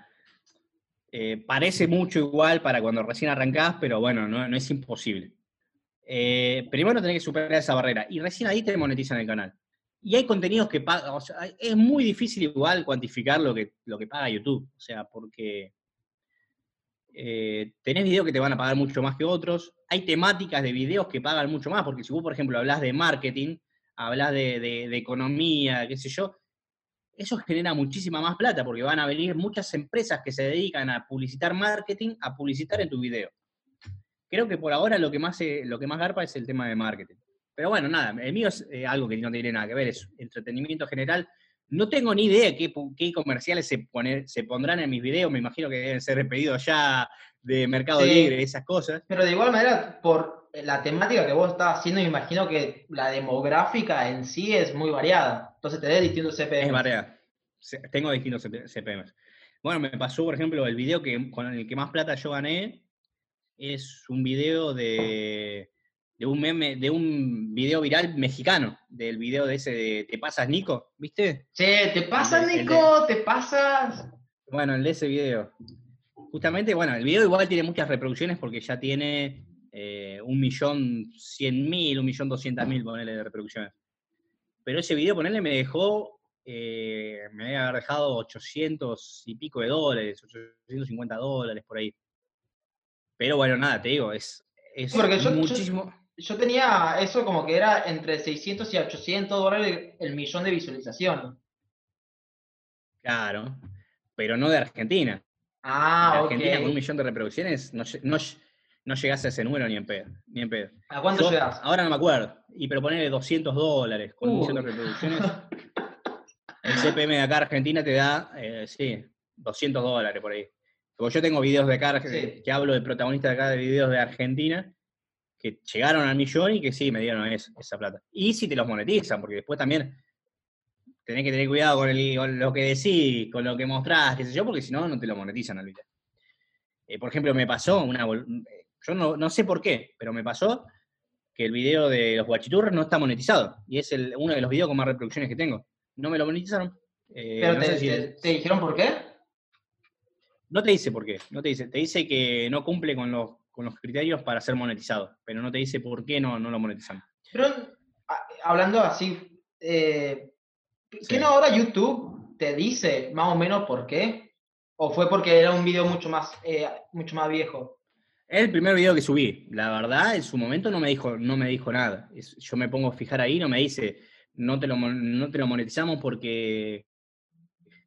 eh, parece mucho igual para cuando recién arrancás, pero bueno, no, es imposible. Eh, primero tenés que superar esa barrera y recién ahí te monetizan el canal. Y hay contenidos que pagan, o sea, es muy difícil igual cuantificar lo que, lo que paga YouTube, o sea, porque eh, tenés videos que te van a pagar mucho más que otros, hay temáticas de videos que pagan mucho más, porque si vos, por ejemplo, hablas de marketing, hablas de, de economía, qué sé yo, eso genera muchísima más plata porque van a venir muchas empresas que se dedican a publicitar marketing, a publicitar en tu video. Creo que por ahora lo que más, lo que más garpa es el tema de marketing. Pero bueno, nada, el mío es eh, algo que no tiene nada que ver, es entretenimiento general. No tengo ni idea qué, comerciales se, poner, se pondrán en mis videos, me imagino que deben ser pedidos ya de Mercado Sí. Libre, esas cosas. Pero de igual manera, por la temática que vos estás haciendo, me imagino que la demográfica en sí es muy variada. Entonces te dé distintos CPM. Es. Se- Tengo distintos CP- CPMs. Bueno, me pasó, por ejemplo, el video que, con el que más plata yo gané es un video de, de un meme, de un video viral mexicano, del video de ese de Te pasas, Nico, ¿viste? Che, ¿te pasas, de- Nico? ¿Te pasas? Bueno, el de ese video. Justamente, bueno, el video igual tiene muchas reproducciones porque ya tiene eh, un millón cien mil, un millón doscientas mil, ponele de reproducciones. Pero ese video, ponele, me dejó, eh, me había dejado 800 y pico de dólares, 850 dólares por ahí. Pero bueno, nada, te digo, es, es Porque yo- muchísimo. Yo tenía eso como que era entre 600 y 800 dólares el millón de visualizaciones. Claro, pero no de Argentina. Ah, de. Argentina con un millón de reproducciones no, no, no llegás a ese número ni en pedo. Ni en pedo. ¿A cuánto Yo llegas? Ahora no me acuerdo. Y pero ponerle 200 dólares con un millón de Uy. reproducciones. El CPM de acá Argentina te da, eh, sí, 200 dólares por ahí. Porque yo tengo videos de acá Sí. que hablo de protagonistas de acá de videos de Argentina que llegaron al millón y que sí me dieron es- esa plata. Y si te los monetizan, porque después también tenés que tener cuidado con, el- con lo que decís, con lo que mostrás, qué sé yo, porque si no, no te lo monetizan al video. Eh, por ejemplo, me pasó una. Yo no, no sé por qué, pero me pasó que el video de los guachiturros no está monetizado. Y es el, uno de los videos con más reproducciones que tengo. No me lo monetizaron. Eh, Pero no, te, sé si- te- te dijeron por qué? no te dice por qué, no te dice. Te dice que no cumple con los, con los criterios para ser monetizado, pero no te dice por qué no, no lo monetizan. Pero a- hablando así, eh, ¿qué Sí. no ahora YouTube te dice más o menos por qué? ¿O fue porque era un video mucho más, eh, mucho más viejo? Es el primer video que subí. La verdad, en su momento no me dijo, no me dijo nada. Es- yo me pongo a fijar ahí, no me dice, no te lo, no te lo monetizamos porque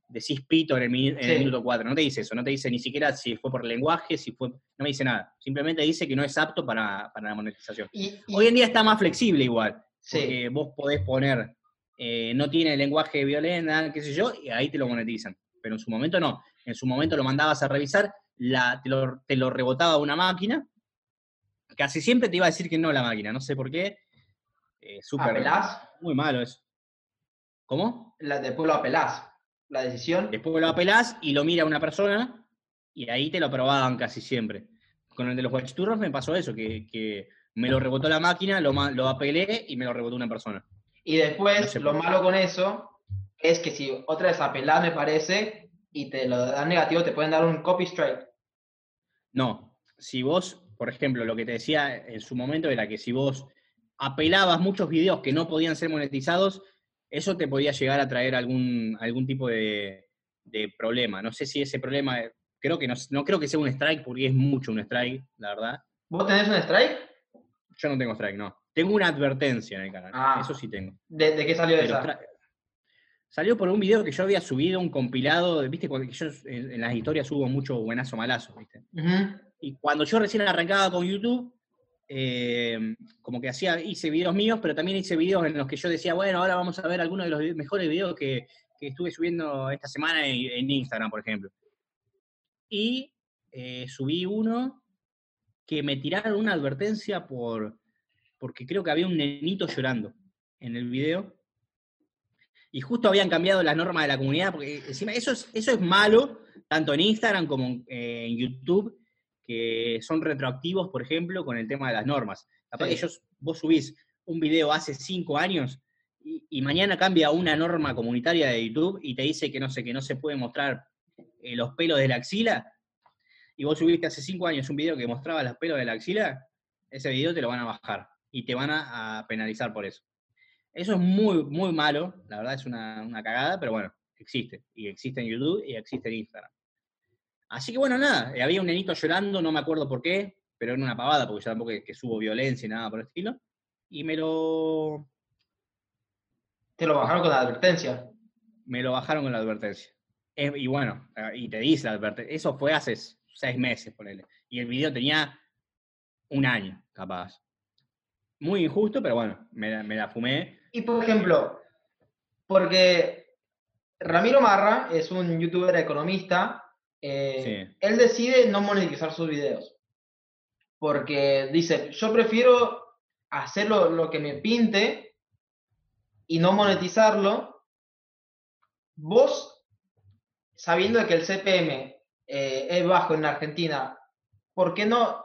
decís pito en el, en el minuto 4. No te dice eso, no te dice ni siquiera si fue por lenguaje, si fue. No me dice nada. Simplemente dice que no es apto para, para la monetización. Y, y- Hoy en día está más flexible igual. sí, Porque vos podés poner, eh, no tiene lenguaje violento, qué sé yo, y ahí te lo monetizan. Pero en su momento no. En su momento lo mandabas a revisar, la, te, lo, te lo rebotaba una máquina. Casi siempre te iba a decir que no la máquina, no sé por qué. Eh, apelás, Muy malo eso. ¿Cómo? la, después lo apelás, la decisión. Después lo apelás y lo mira una persona y ahí te lo aprobaban casi siempre. Con el de los guachiturros me pasó eso, que, que me lo rebotó la máquina, lo, apelé y me lo rebotó una persona. Y después, No sé lo malo con eso es que si otra vez apelás, me parece, y te lo dan negativo, te pueden dar un copy strike. No, si vos, por ejemplo, lo que te decía en su momento era que si vos apelabas muchos videos que no podían ser monetizados, eso te podía llegar a traer algún, algún tipo de, de problema. No sé si ese problema, creo que no, no creo que sea un strike, porque es mucho un strike, la verdad. ¿Vos tenés un strike? Yo no tengo strike, no. Tengo una advertencia en el canal, Ah. eso sí tengo. ¿De, de qué salió Pero esa? Salió por un video que yo había subido, un compilado, de- viste, cuando yo en, en las historias subo mucho buenazo malazo, viste. Y cuando yo recién arrancaba con YouTube, eh, como que hacía, hice videos míos, pero también hice videos en los que yo decía, bueno, ahora vamos a ver algunos de los mejores videos que, que estuve subiendo esta semana en, en Instagram, por ejemplo. Y eh, subí uno que me tiraron una advertencia por, porque creo que había un nenito llorando en el video. Y justo habían cambiado las normas de la comunidad, porque encima eso es, eso es malo, tanto en Instagram como eh, en YouTube, que son retroactivos, por ejemplo, con el tema de las normas. Capaz Sí. que ellos, vos subís un video hace cinco años y, y mañana cambia una norma comunitaria de YouTube y te dice que no sé, que no se puede mostrar eh, los pelos de la axila, y vos subiste hace cinco años un video que mostraba los pelos de la axila, ese video te lo van a bajar y te van a, a penalizar por eso. Eso es muy, muy malo, la verdad es una, una cagada, pero bueno, existe. Y existe en YouTube y existe en Instagram. Así que bueno, nada, eh, había un nenito llorando, no me acuerdo por qué, pero era una pavada, porque yo tampoco es que subo violencia y nada por el estilo. Y me lo, Te lo bajaron con la advertencia. me lo bajaron con la advertencia. Eh, y bueno, eh, y te dice la advertencia. Eso fue hace seis meses, ponele. Y el video tenía un año, capaz. muy injusto, pero bueno, me la fumé. Y por ejemplo, porque Ramiro Marra es un youtuber economista, eh, Sí. él decide no monetizar sus videos. Porque dice, yo prefiero hacer lo, lo que me pinte y no monetizarlo. Vos, sabiendo que el CPM eh, es bajo en Argentina, ¿por qué no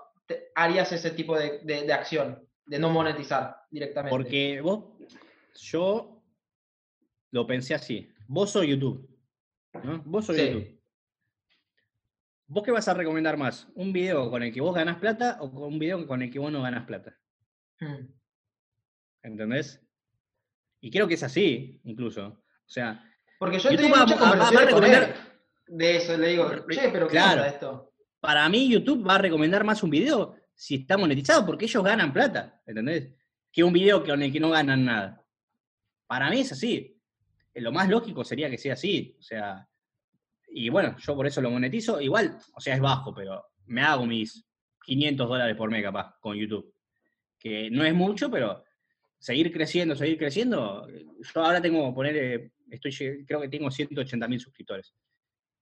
harías ese tipo de, de- de acción? De no monetizar directamente. Porque vos, yo lo pensé así. Vos sos YouTube. ¿no? Vos sos Sí. YouTube. ¿Vos qué vas a recomendar más? ¿Un video con el que vos ganás plata o con un video con el que vos no ganás plata? Mm. ¿Entendés? Y creo que es así, incluso. O sea, Porque yo YouTube tenido va- va- va a conversaciones con él recomendar- de eso, le digo, che, pero ¿qué Claro. esto? para mí YouTube va a recomendar más un video si está monetizado, porque ellos ganan plata, ¿entendés? Que un video con el que no ganan nada. Para mí es así. Eh, Lo más lógico sería que sea así. O sea, y bueno, yo por eso lo monetizo. Igual, o sea, es bajo, pero me hago mis 500 dólares por mes con YouTube. Que no es mucho, pero seguir creciendo, seguir creciendo. Yo ahora tengo, poner, eh, estoy, creo que tengo 180 mil suscriptores.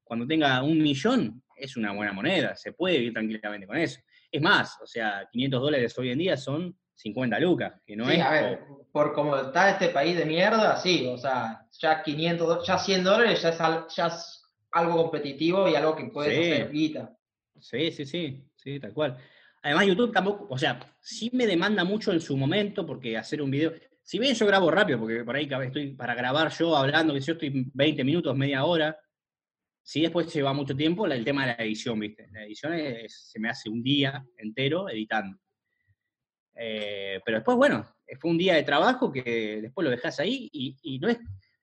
Cuando tenga un millón, es una buena moneda, se puede vivir tranquilamente con eso. Es más, o sea, 500 dólares hoy en día son 50 lucas, que no sí, es... a ver, por como está este país de mierda, sí, o sea, ya 500, do- ya 100 dólares ya es, ya es algo competitivo y algo que puedes Sí. hacer guita. Sí, sí, sí, sí, tal cual. Además, YouTube tampoco, o sea, sí me demanda mucho en su momento, porque hacer un video, si bien yo grabo rápido, porque por ahí estoy para grabar yo hablando, que yo estoy 20 minutos, media hora, sí después lleva mucho tiempo el tema de la edición, ¿viste? La edición es- se me hace un día entero editando. Eh, pero después, bueno, fue un día de trabajo que después lo dejas ahí y, y no es...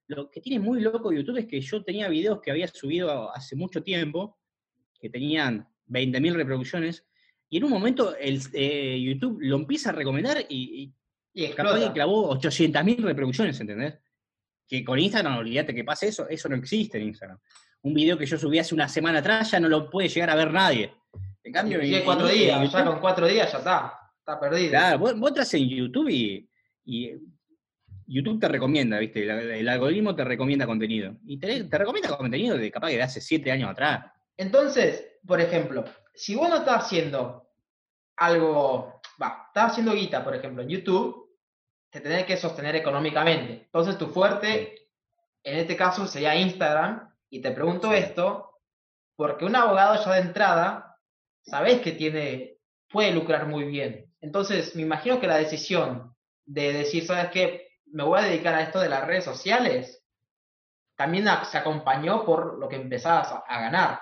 Lo que tiene muy loco YouTube es que yo tenía videos que había subido hace mucho tiempo, que tenían 20.000 reproducciones, y en un momento el, eh, YouTube lo empieza a recomendar y, Y y capaz que clavó 800.000 reproducciones, ¿entendés? Que con Instagram, olvídate que pase eso, eso no existe en Instagram. Un video que yo subí hace una semana atrás ya no lo puede llegar a ver nadie. En cambio, Y en- en cuatro en- en días, ya con cuatro días ya está, está perdido. Claro, vos, vos entras en YouTube y, y YouTube te recomienda, ¿viste? El, el algoritmo te recomienda contenido. Y te, te recomienda contenido de capaz que de hace siete años atrás. Entonces, por ejemplo, si vos no estás haciendo algo, va, estás haciendo guita, por ejemplo, en YouTube, te tenés que sostener económicamente. Entonces, tu fuerte, en este caso, sería Instagram. Y te pregunto esto, porque un abogado ya de entrada, sabés que tiene, puede lucrar muy bien. Entonces, me imagino que la decisión de decir, ¿sabes qué? Me voy a dedicar a esto de las redes sociales, también se acompañó por lo que empezabas a- ganar.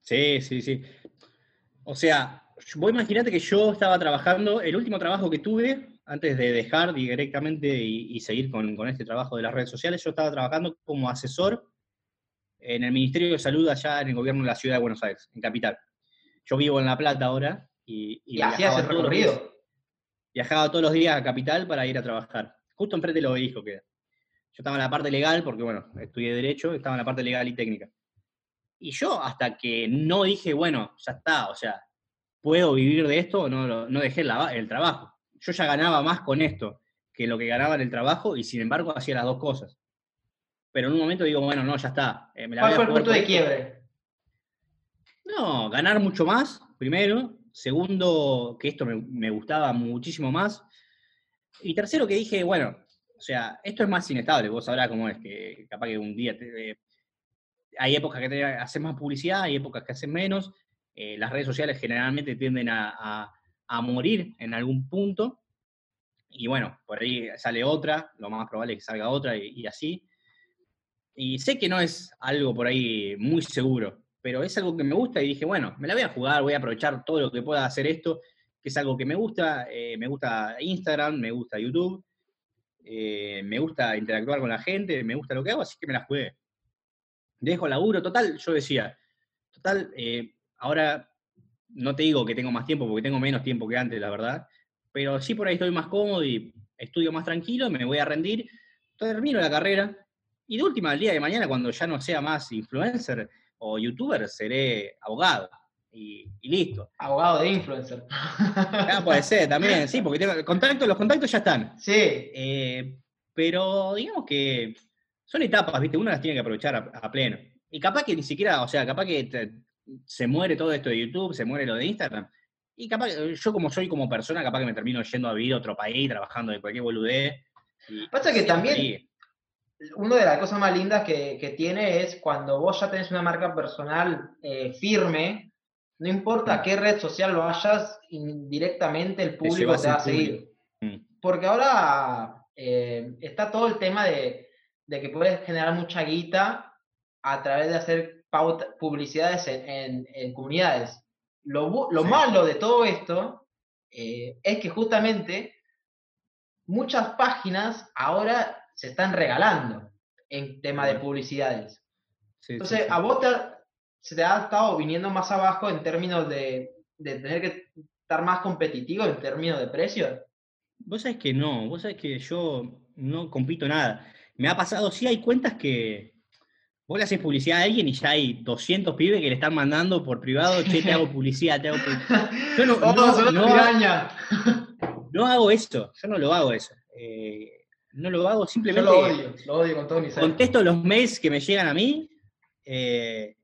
Sí, sí, sí. O sea, vos imaginate que yo estaba trabajando, el último trabajo que tuve, antes de dejar directamente y, y seguir con, con este trabajo de las redes sociales, yo estaba trabajando como asesor en el Ministerio de Salud allá en el gobierno de la ciudad de Buenos Aires, en Capital. Yo vivo en La Plata ahora y, Y, todos los días- recorrido. viajaba todos los días a Capital para ir a trabajar. Justo enfrente del obelisco queda. Yo estaba en la parte legal, porque bueno, estudié Derecho, estaba en la parte legal y técnica. Y yo, hasta que no dije, bueno, ya está, o sea, ¿puedo vivir de esto? No, no dejé el, trabajo. Yo ya ganaba más con esto que lo que ganaba en el trabajo, y sin embargo hacía las dos cosas. Pero en un momento digo, bueno, no, ya está. eh, me la ¿Cuál fue el punto de quiebre? No, ganar mucho más, primero. Segundo, que esto me, gustaba muchísimo más. Y tercero, que dije, bueno, o sea, esto es más inestable. Vos sabrás cómo es, que capaz que un día eh, hay épocas que te haces más publicidad, hay épocas que haces menos. Eh, las redes sociales generalmente tienden a, a- a morir en algún punto. Y bueno, por ahí sale otra, lo más probable es que salga otra y, y así. Y sé que no es algo por ahí muy seguro, pero es algo que me gusta y dije, bueno, me la voy a jugar, voy a aprovechar todo lo que pueda hacer esto, que es algo que me gusta. eh, me gusta Instagram, me gusta YouTube, eh, me gusta interactuar con la gente, me gusta lo que hago, así que me la jugué. Dejo laburo, total, yo decía, total, eh, ahora no te digo que tengo más tiempo, porque tengo menos tiempo que antes, la verdad, pero sí por ahí estoy más cómodo y estudio más tranquilo, me voy a rendir, termino la carrera, y de última, el día de mañana, cuando ya no sea más influencer o youtuber, seré abogado. y, listo. Abogado de influencer. Ah, puede ser también, sí, porque tengo, contacto, los contactos ya están. Sí. Eh, pero digamos que son etapas, ¿viste? Uno las tiene que aprovechar a, pleno. Y capaz que ni siquiera, o sea, capaz que se muere todo esto de YouTube, se muere lo de Instagram. Y capaz, yo como soy como persona, capaz que me termino yendo a vivir a otro país, trabajando de cualquier boludez. Pasa que también, una de las cosas más lindas que, tiene es cuando vos ya tenés una marca personal eh, firme, no importa mm. qué red social lo hayas, indirectamente el público te, va a seguir. Mm. Porque ahora eh, está todo el tema de, que puedes generar mucha guita a través de hacer publicidades en, comunidades. Lo, malo de todo esto eh, es que justamente muchas páginas ahora se están regalando en tema de publicidades. Entonces, a vos se te ha estado viniendo más abajo en términos de, tener que estar más competitivo en términos de precio. Vos sabés que no, vos sabés que yo no compito nada. Me ha pasado, sí hay cuentas que vos le haces publicidad a alguien y ya hay 200 pibes que le están mandando por privado, che, te hago publicidad, te hago publicidad. Yo no, no, no, hago eso, yo no lo hago eso. Eh, no lo hago, simplemente. Yo lo odio, lo odio con todo mi ser. Contesto los mails que me llegan a mí, eh,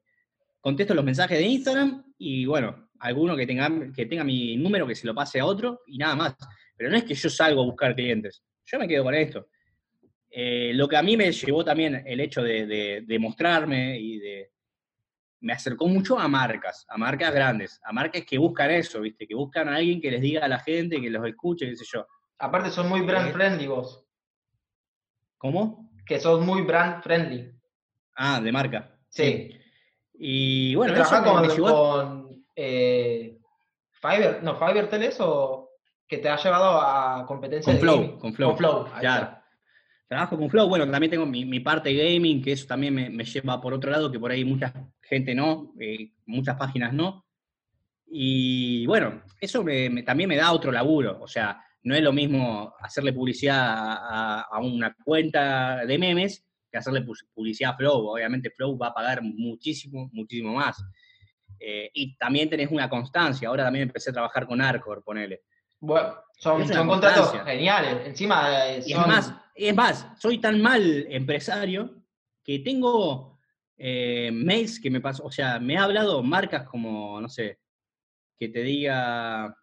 contesto los mensajes de Instagram y bueno, alguno que tenga, que tenga mi número que se lo pase a otro y nada más. Pero no es que yo salgo a buscar clientes, yo me quedo con esto. Eh, lo que a mí me llevó también el hecho de, de, mostrarme y de. Me acercó mucho a marcas, a marcas grandes, a marcas que buscan eso, ¿viste? Que buscan a alguien que les diga a la gente, que los escuche, qué sé yo. Aparte son muy brand eh, friendly vos. ¿Cómo? Que sos muy brand friendly. Ah, de marca. Sí. Y bueno, eso con, con eh, Fiverr, no, Fiverr tenés o que te ha llevado a competencia con Flow, con Flow. Con Flow, claro. Trabajo con Flow, bueno, también tengo mi, parte gaming, que eso también me, lleva por otro lado, que por ahí mucha gente no, eh, muchas páginas no. Y bueno, eso también me da otro laburo, o sea, no es lo mismo hacerle publicidad a, una cuenta de memes que hacerle publicidad a Flow. Obviamente Flow va a pagar muchísimo, muchísimo más. Eh, y también tenés una constancia. Ahora también empecé a trabajar con Arcor, ponele. Bueno, son, contratos geniales. Encima eh, es, más, es más, soy tan mal empresario que tengo eh, mails que me pasó, o sea, me ha hablado marcas como, no sé, que te diga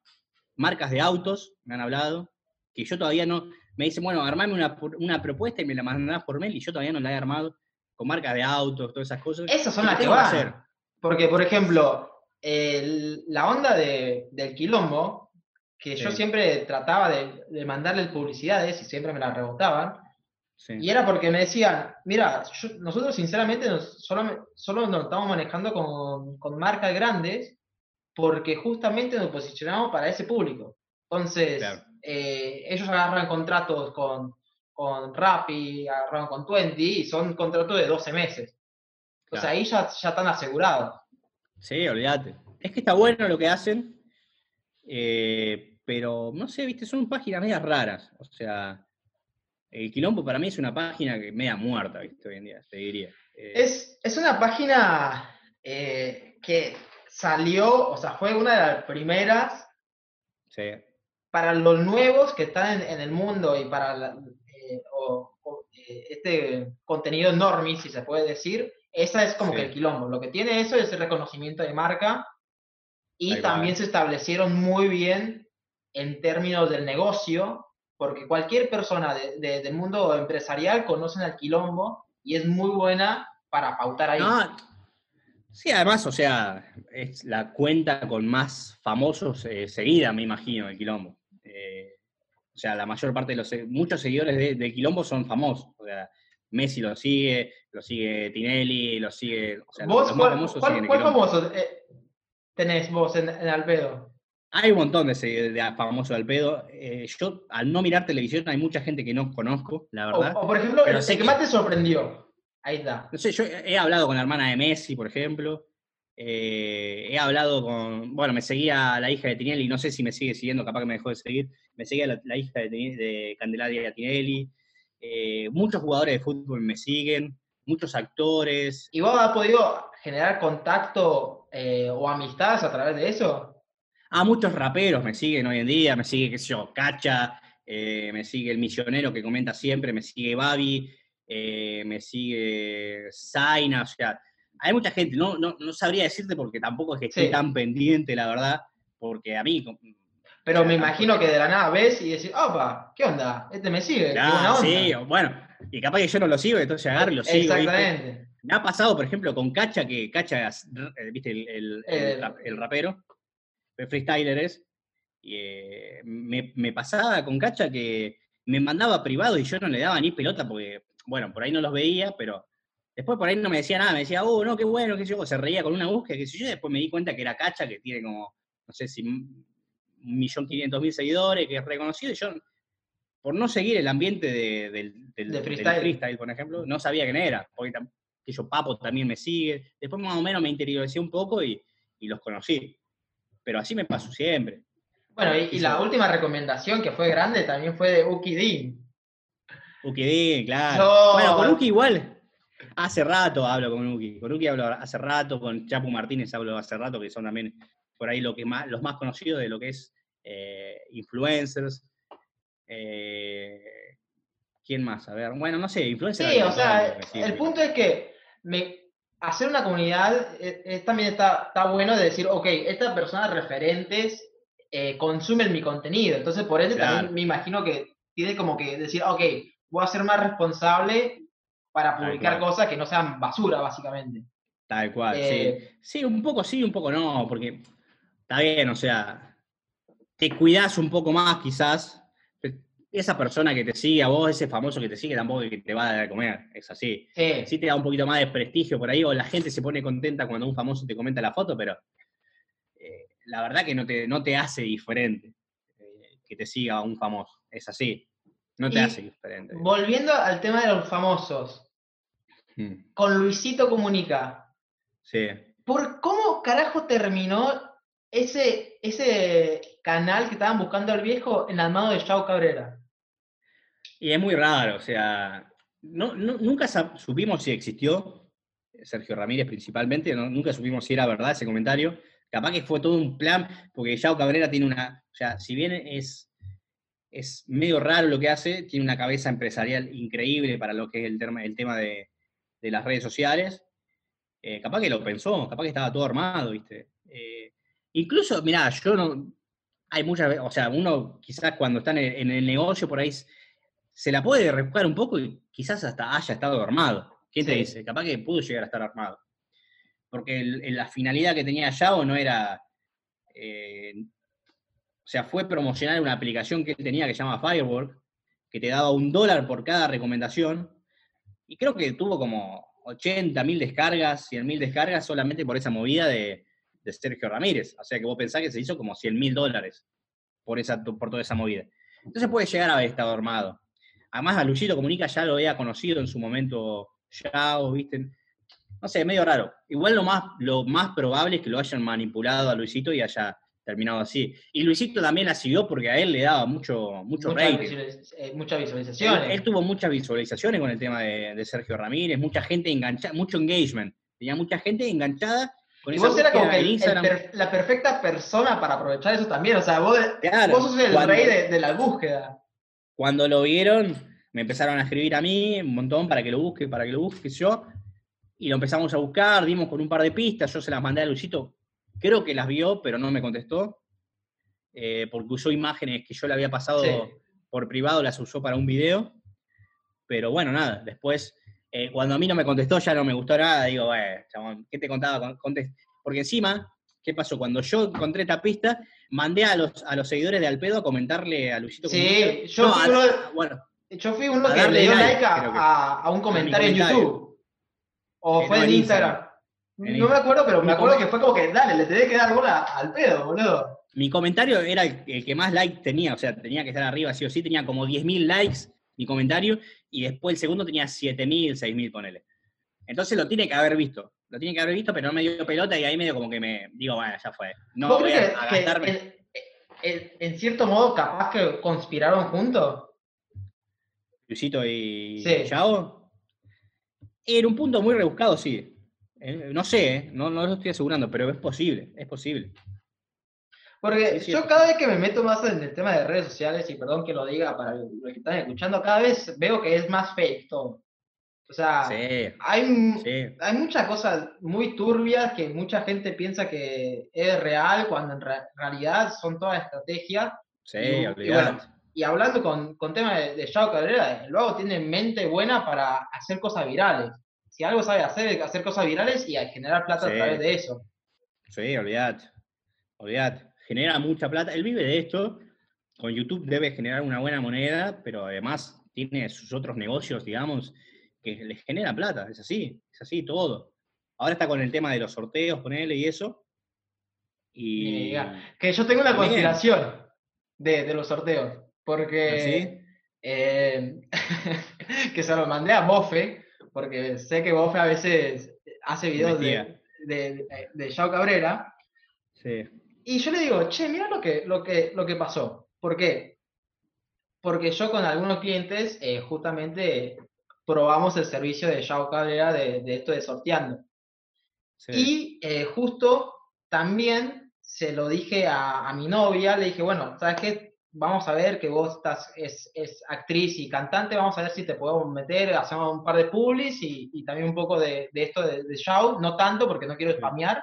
marcas de autos, me han hablado, que yo todavía no, me dicen, bueno, armame una, propuesta y me la mandás por mail y yo todavía no la he armado, con marcas de autos, todas esas cosas. Esas son las que van. hacer. Porque, por ejemplo, la onda del quilombo, que yo siempre trataba de, mandarle publicidades y siempre me las rebotaban, y era porque me decían, mira, nosotros sinceramente solo, solo nos estamos manejando con, con marcas grandes porque justamente nos posicionamos para ese público. Entonces, eh, ellos agarran contratos con, con Rappi, agarran con Twenty y son contratos de 12 meses. O sea, ahí ya, ya están asegurados. Sí, olvídate. Es que está bueno lo que hacen, eh, pero no sé, viste, son páginas medias raras. O sea, el Quilombo para mí es una página que media muerta, viste, hoy en día, te diría. Eh, es, es, una página que salió, o sea, fue una de las primeras para los nuevos que están en, el mundo y para eh, eh, este contenido enorme, si se puede decir, esa es como que el quilombo. Lo que tiene eso es el reconocimiento de marca y también se establecieron muy bien en términos del negocio, porque cualquier persona del mundo empresarial conoce al quilombo y es muy buena para pautar ahí. Sí, además, o sea, es la cuenta con más famosos eh, seguida, me imagino, el Quilombo. Eh, o sea, la mayor parte de los, muchos seguidores de, Quilombo son famosos. O sea, Messi lo sigue, lo sigue Tinelli, lo sigue. O sea, ¿Vos, cuál, famoso eh, tenés vos en, Alpedo? Hay un montón de, de famosos de Alpedo. yo, al no mirar televisión, hay mucha gente que no conozco, la verdad. O, por ejemplo, el que más te sorprendió. Ahí está. No sé, yo he hablado con la hermana de Messi, por ejemplo. Eh, he hablado con. Bueno, me seguía la hija de Tinelli, no sé si me sigue siguiendo, capaz que me dejó de seguir. Me seguía la, hija de, de, Candelaria Tinelli. Eh, muchos jugadores de fútbol me siguen, muchos actores. ¿Y vos has podido generar contacto eh, o amistades a través de eso? Ah, muchos raperos me siguen hoy en día, me sigue, qué sé yo, Cacha, me sigue el misionero que comenta siempre, me sigue Babi, eh, me sigue Zaina, o sea, hay mucha gente, no, no, no sabría decirte porque tampoco es que esté Sí. tan pendiente, la verdad, porque a mí... Pero me Claro, imagino que de la nada ves y decís, opa, ¿qué onda? Este me sigue, qué Claro, onda. sí, bueno, y capaz que yo no lo sigo, entonces agarro y lo sigo. ¿viste? Exactamente. Me ha pasado, por ejemplo, con Cacha, que Cacha, eh, viste, el, el- el Eh, rap- el rapero, el freestyler es, y, eh, me, me pasaba con Cacha que me mandaba privado y yo no le daba ni pelota porque, bueno, por ahí no los veía, pero después por ahí no me decía nada, me decía, oh, no, qué bueno, qué sé yo, se reía con una búsqueda, qué sé yo, y después me di cuenta que era Cacha, que tiene como, no sé si un millón quinientos mil seguidores, que es reconocido, y yo, por no seguir el ambiente de- del, del- De del freestyle. freestyle, por ejemplo, no sabía quién era, porque que yo, Papo también me sigue, después más o menos me interioricé un poco y, y los conocí, pero así me pasó siempre. Bueno, y, y la última recomendación que fue grande también fue de Uki Dean. Uki claro. No. Bueno, con Uki igual. Hace rato hablo con Uki. Con Uki hablo hace rato, con Chapu Martínez hablo hace rato, que son también por ahí lo que más, los más conocidos de lo que es eh, influencers. Eh, ¿Quién más? A ver, bueno, no sé, influencers. Sí, o sea, el punto es que me, hacer una comunidad eh, eh, también está, está bueno de decir, ok, estas personas referentes eh, consumen mi contenido, entonces por eso Claro. también me imagino que tiene como que decir, ok, voy a ser más responsable para publicar cosas que no sean basura, básicamente. Tal cual, Eh, sí. Sí, un poco sí, un poco no, porque está bien, o sea, te cuidas un poco más quizás. Esa persona que te sigue a vos, ese famoso que te sigue, tampoco que te va a dar de comer, es así. Sí, Sí te da un poquito más de prestigio por ahí, o la gente se pone contenta cuando un famoso te comenta la foto, pero eh, la verdad que no te, no te hace diferente eh, que te siga un famoso, es así. No te Y hace diferente. volviendo al tema de los famosos, Mm, con Luisito Comunica, Sí. ¿por cómo carajo terminó ese, ese canal que estaban buscando al viejo en las manos de Chao Cabrera? Y es muy raro, o sea, no, no- nunca supimos si existió, Sergio Ramírez principalmente, no- nunca supimos si era verdad ese comentario. Capaz que fue todo un plan, porque Yao Cabrera tiene una, o sea, si bien es, es medio raro lo que hace, tiene una cabeza empresarial increíble para lo que es el, tema- el tema de, de las redes sociales. Eh, capaz que lo pensó, capaz que estaba todo armado, ¿viste? Eh, incluso, mirá, yo no, hay muchas veces, o sea, uno quizás cuando está en el, en el negocio por ahí se la puede rebuscar un poco y quizás hasta haya estado armado. ¿Quién te dice? Capaz que pudo llegar a estar armado. Porque el- el- la finalidad que tenía Yao no era. eh, o sea, fue promocionar una aplicación que él tenía que se llama Firework, que te daba un dólar por cada recomendación. Y creo que tuvo como 80 mil descargas, 100 mil descargas solamente por esa movida de, Sergio Ramírez. O sea que vos pensás que se hizo como 100 mil dólares por, esa, por toda esa movida. Entonces puede llegar a haber estado armado. Además, a Luisito Comunica ya lo había conocido en su momento Yao, ¿viste? No sé, medio raro. Igual lo más, lo más probable es que lo hayan manipulado a Luisito y haya terminado así. Y Luisito también la siguió porque a él le daba mucho, mucho Muchas, visualiz- eh, muchas visualizaciones. él tuvo muchas visualizaciones con el tema de, de Sergio Ramírez, mucha gente enganchada, mucho engagement. Tenía mucha gente enganchada con y esa vos como que el- el per- la perfecta persona para aprovechar eso también. O sea, vos, Claro, vos sos el cuando- rey de, de la búsqueda. Cuando lo vieron, me empezaron a escribir a mí un montón para que lo busque, para que lo busque yo. Y lo empezamos a buscar, dimos con un par de pistas, yo se las mandé a Luisito, creo que las vio, pero no me contestó, eh, porque usó imágenes que yo le había pasado Sí. por privado, las usó para un video. Pero bueno, nada, después, eh, cuando a mí no me contestó, ya no me gustó nada, digo, chabón, ¿qué te contaba? Con- contest-". Porque encima, ¿qué pasó? Cuando yo encontré esta pista, mandé a los, a los seguidores de Alpedo a comentarle a Luisito. Sí, yo No, fui uno bueno, Yo fui uno que le dio like, like a, a- un comentario en. YouTube. O fue no, en en Instagram. Instagram. No me acuerdo, pero me acuerdo que fue como que, dale, le tenés que dar bola al pedo, boludo. mi comentario era el, el que más likes tenía, o sea, tenía que estar arriba sí o sí, tenía como 10.000 likes mi comentario, y después el segundo tenía 7.000, 6.000, ponele. Entonces lo tiene que haber visto, lo tiene que haber visto, pero no me dio pelota y ahí medio como que me digo, bueno, ya fue. No ¿Vos voy a, a gastarme. en, en- en cierto modo capaz que conspiraron juntos? Luisito y Sí. Yao. En un punto muy rebuscado, sí. Eh, no sé, eh, no, no lo estoy asegurando, pero es posible, es posible. Porque yo cada vez que me meto más en el tema de redes sociales, y perdón que lo diga para los que están escuchando, cada vez veo que es más fake todo. O sea, hay, hay muchas cosas muy turbias que mucha gente piensa que es real cuando en realidad son todas estrategias. Sí, y, y, bueno, y hablando con, con tema de, de Yao Cabrera, luego tiene mente buena para hacer cosas virales. Si algo sabe hacer, es hacer cosas virales y generar plata a través de eso. Sí, olvidate. Olvidate. Genera mucha plata. Él vive de esto. Con YouTube debe generar una buena moneda, pero además tiene sus otros negocios, digamos, que les genera plata, es así, es así todo. Ahora está con el tema de los sorteos, ponerle y eso. Y... Que yo tengo una conspiración de, de, los sorteos, porque ¿Ah, eh, que se lo mandé a Bofe, porque sé que Bofe a veces hace videos de, de, de Cabrera. Sí. Y yo le digo, che, mira lo que, lo que, lo que pasó. ¿Por qué? Porque yo con algunos clientes eh, justamente probamos el servicio de Yao Cabrera de, esto de sorteando. Y eh, justo también se lo dije a, mi novia, le dije, bueno, ¿sabes qué? Vamos a ver que vos estás, es, actriz y cantante, vamos a ver si te podemos meter, hacemos un par de publis y, también un poco de, esto de, de no tanto porque no quiero spamear.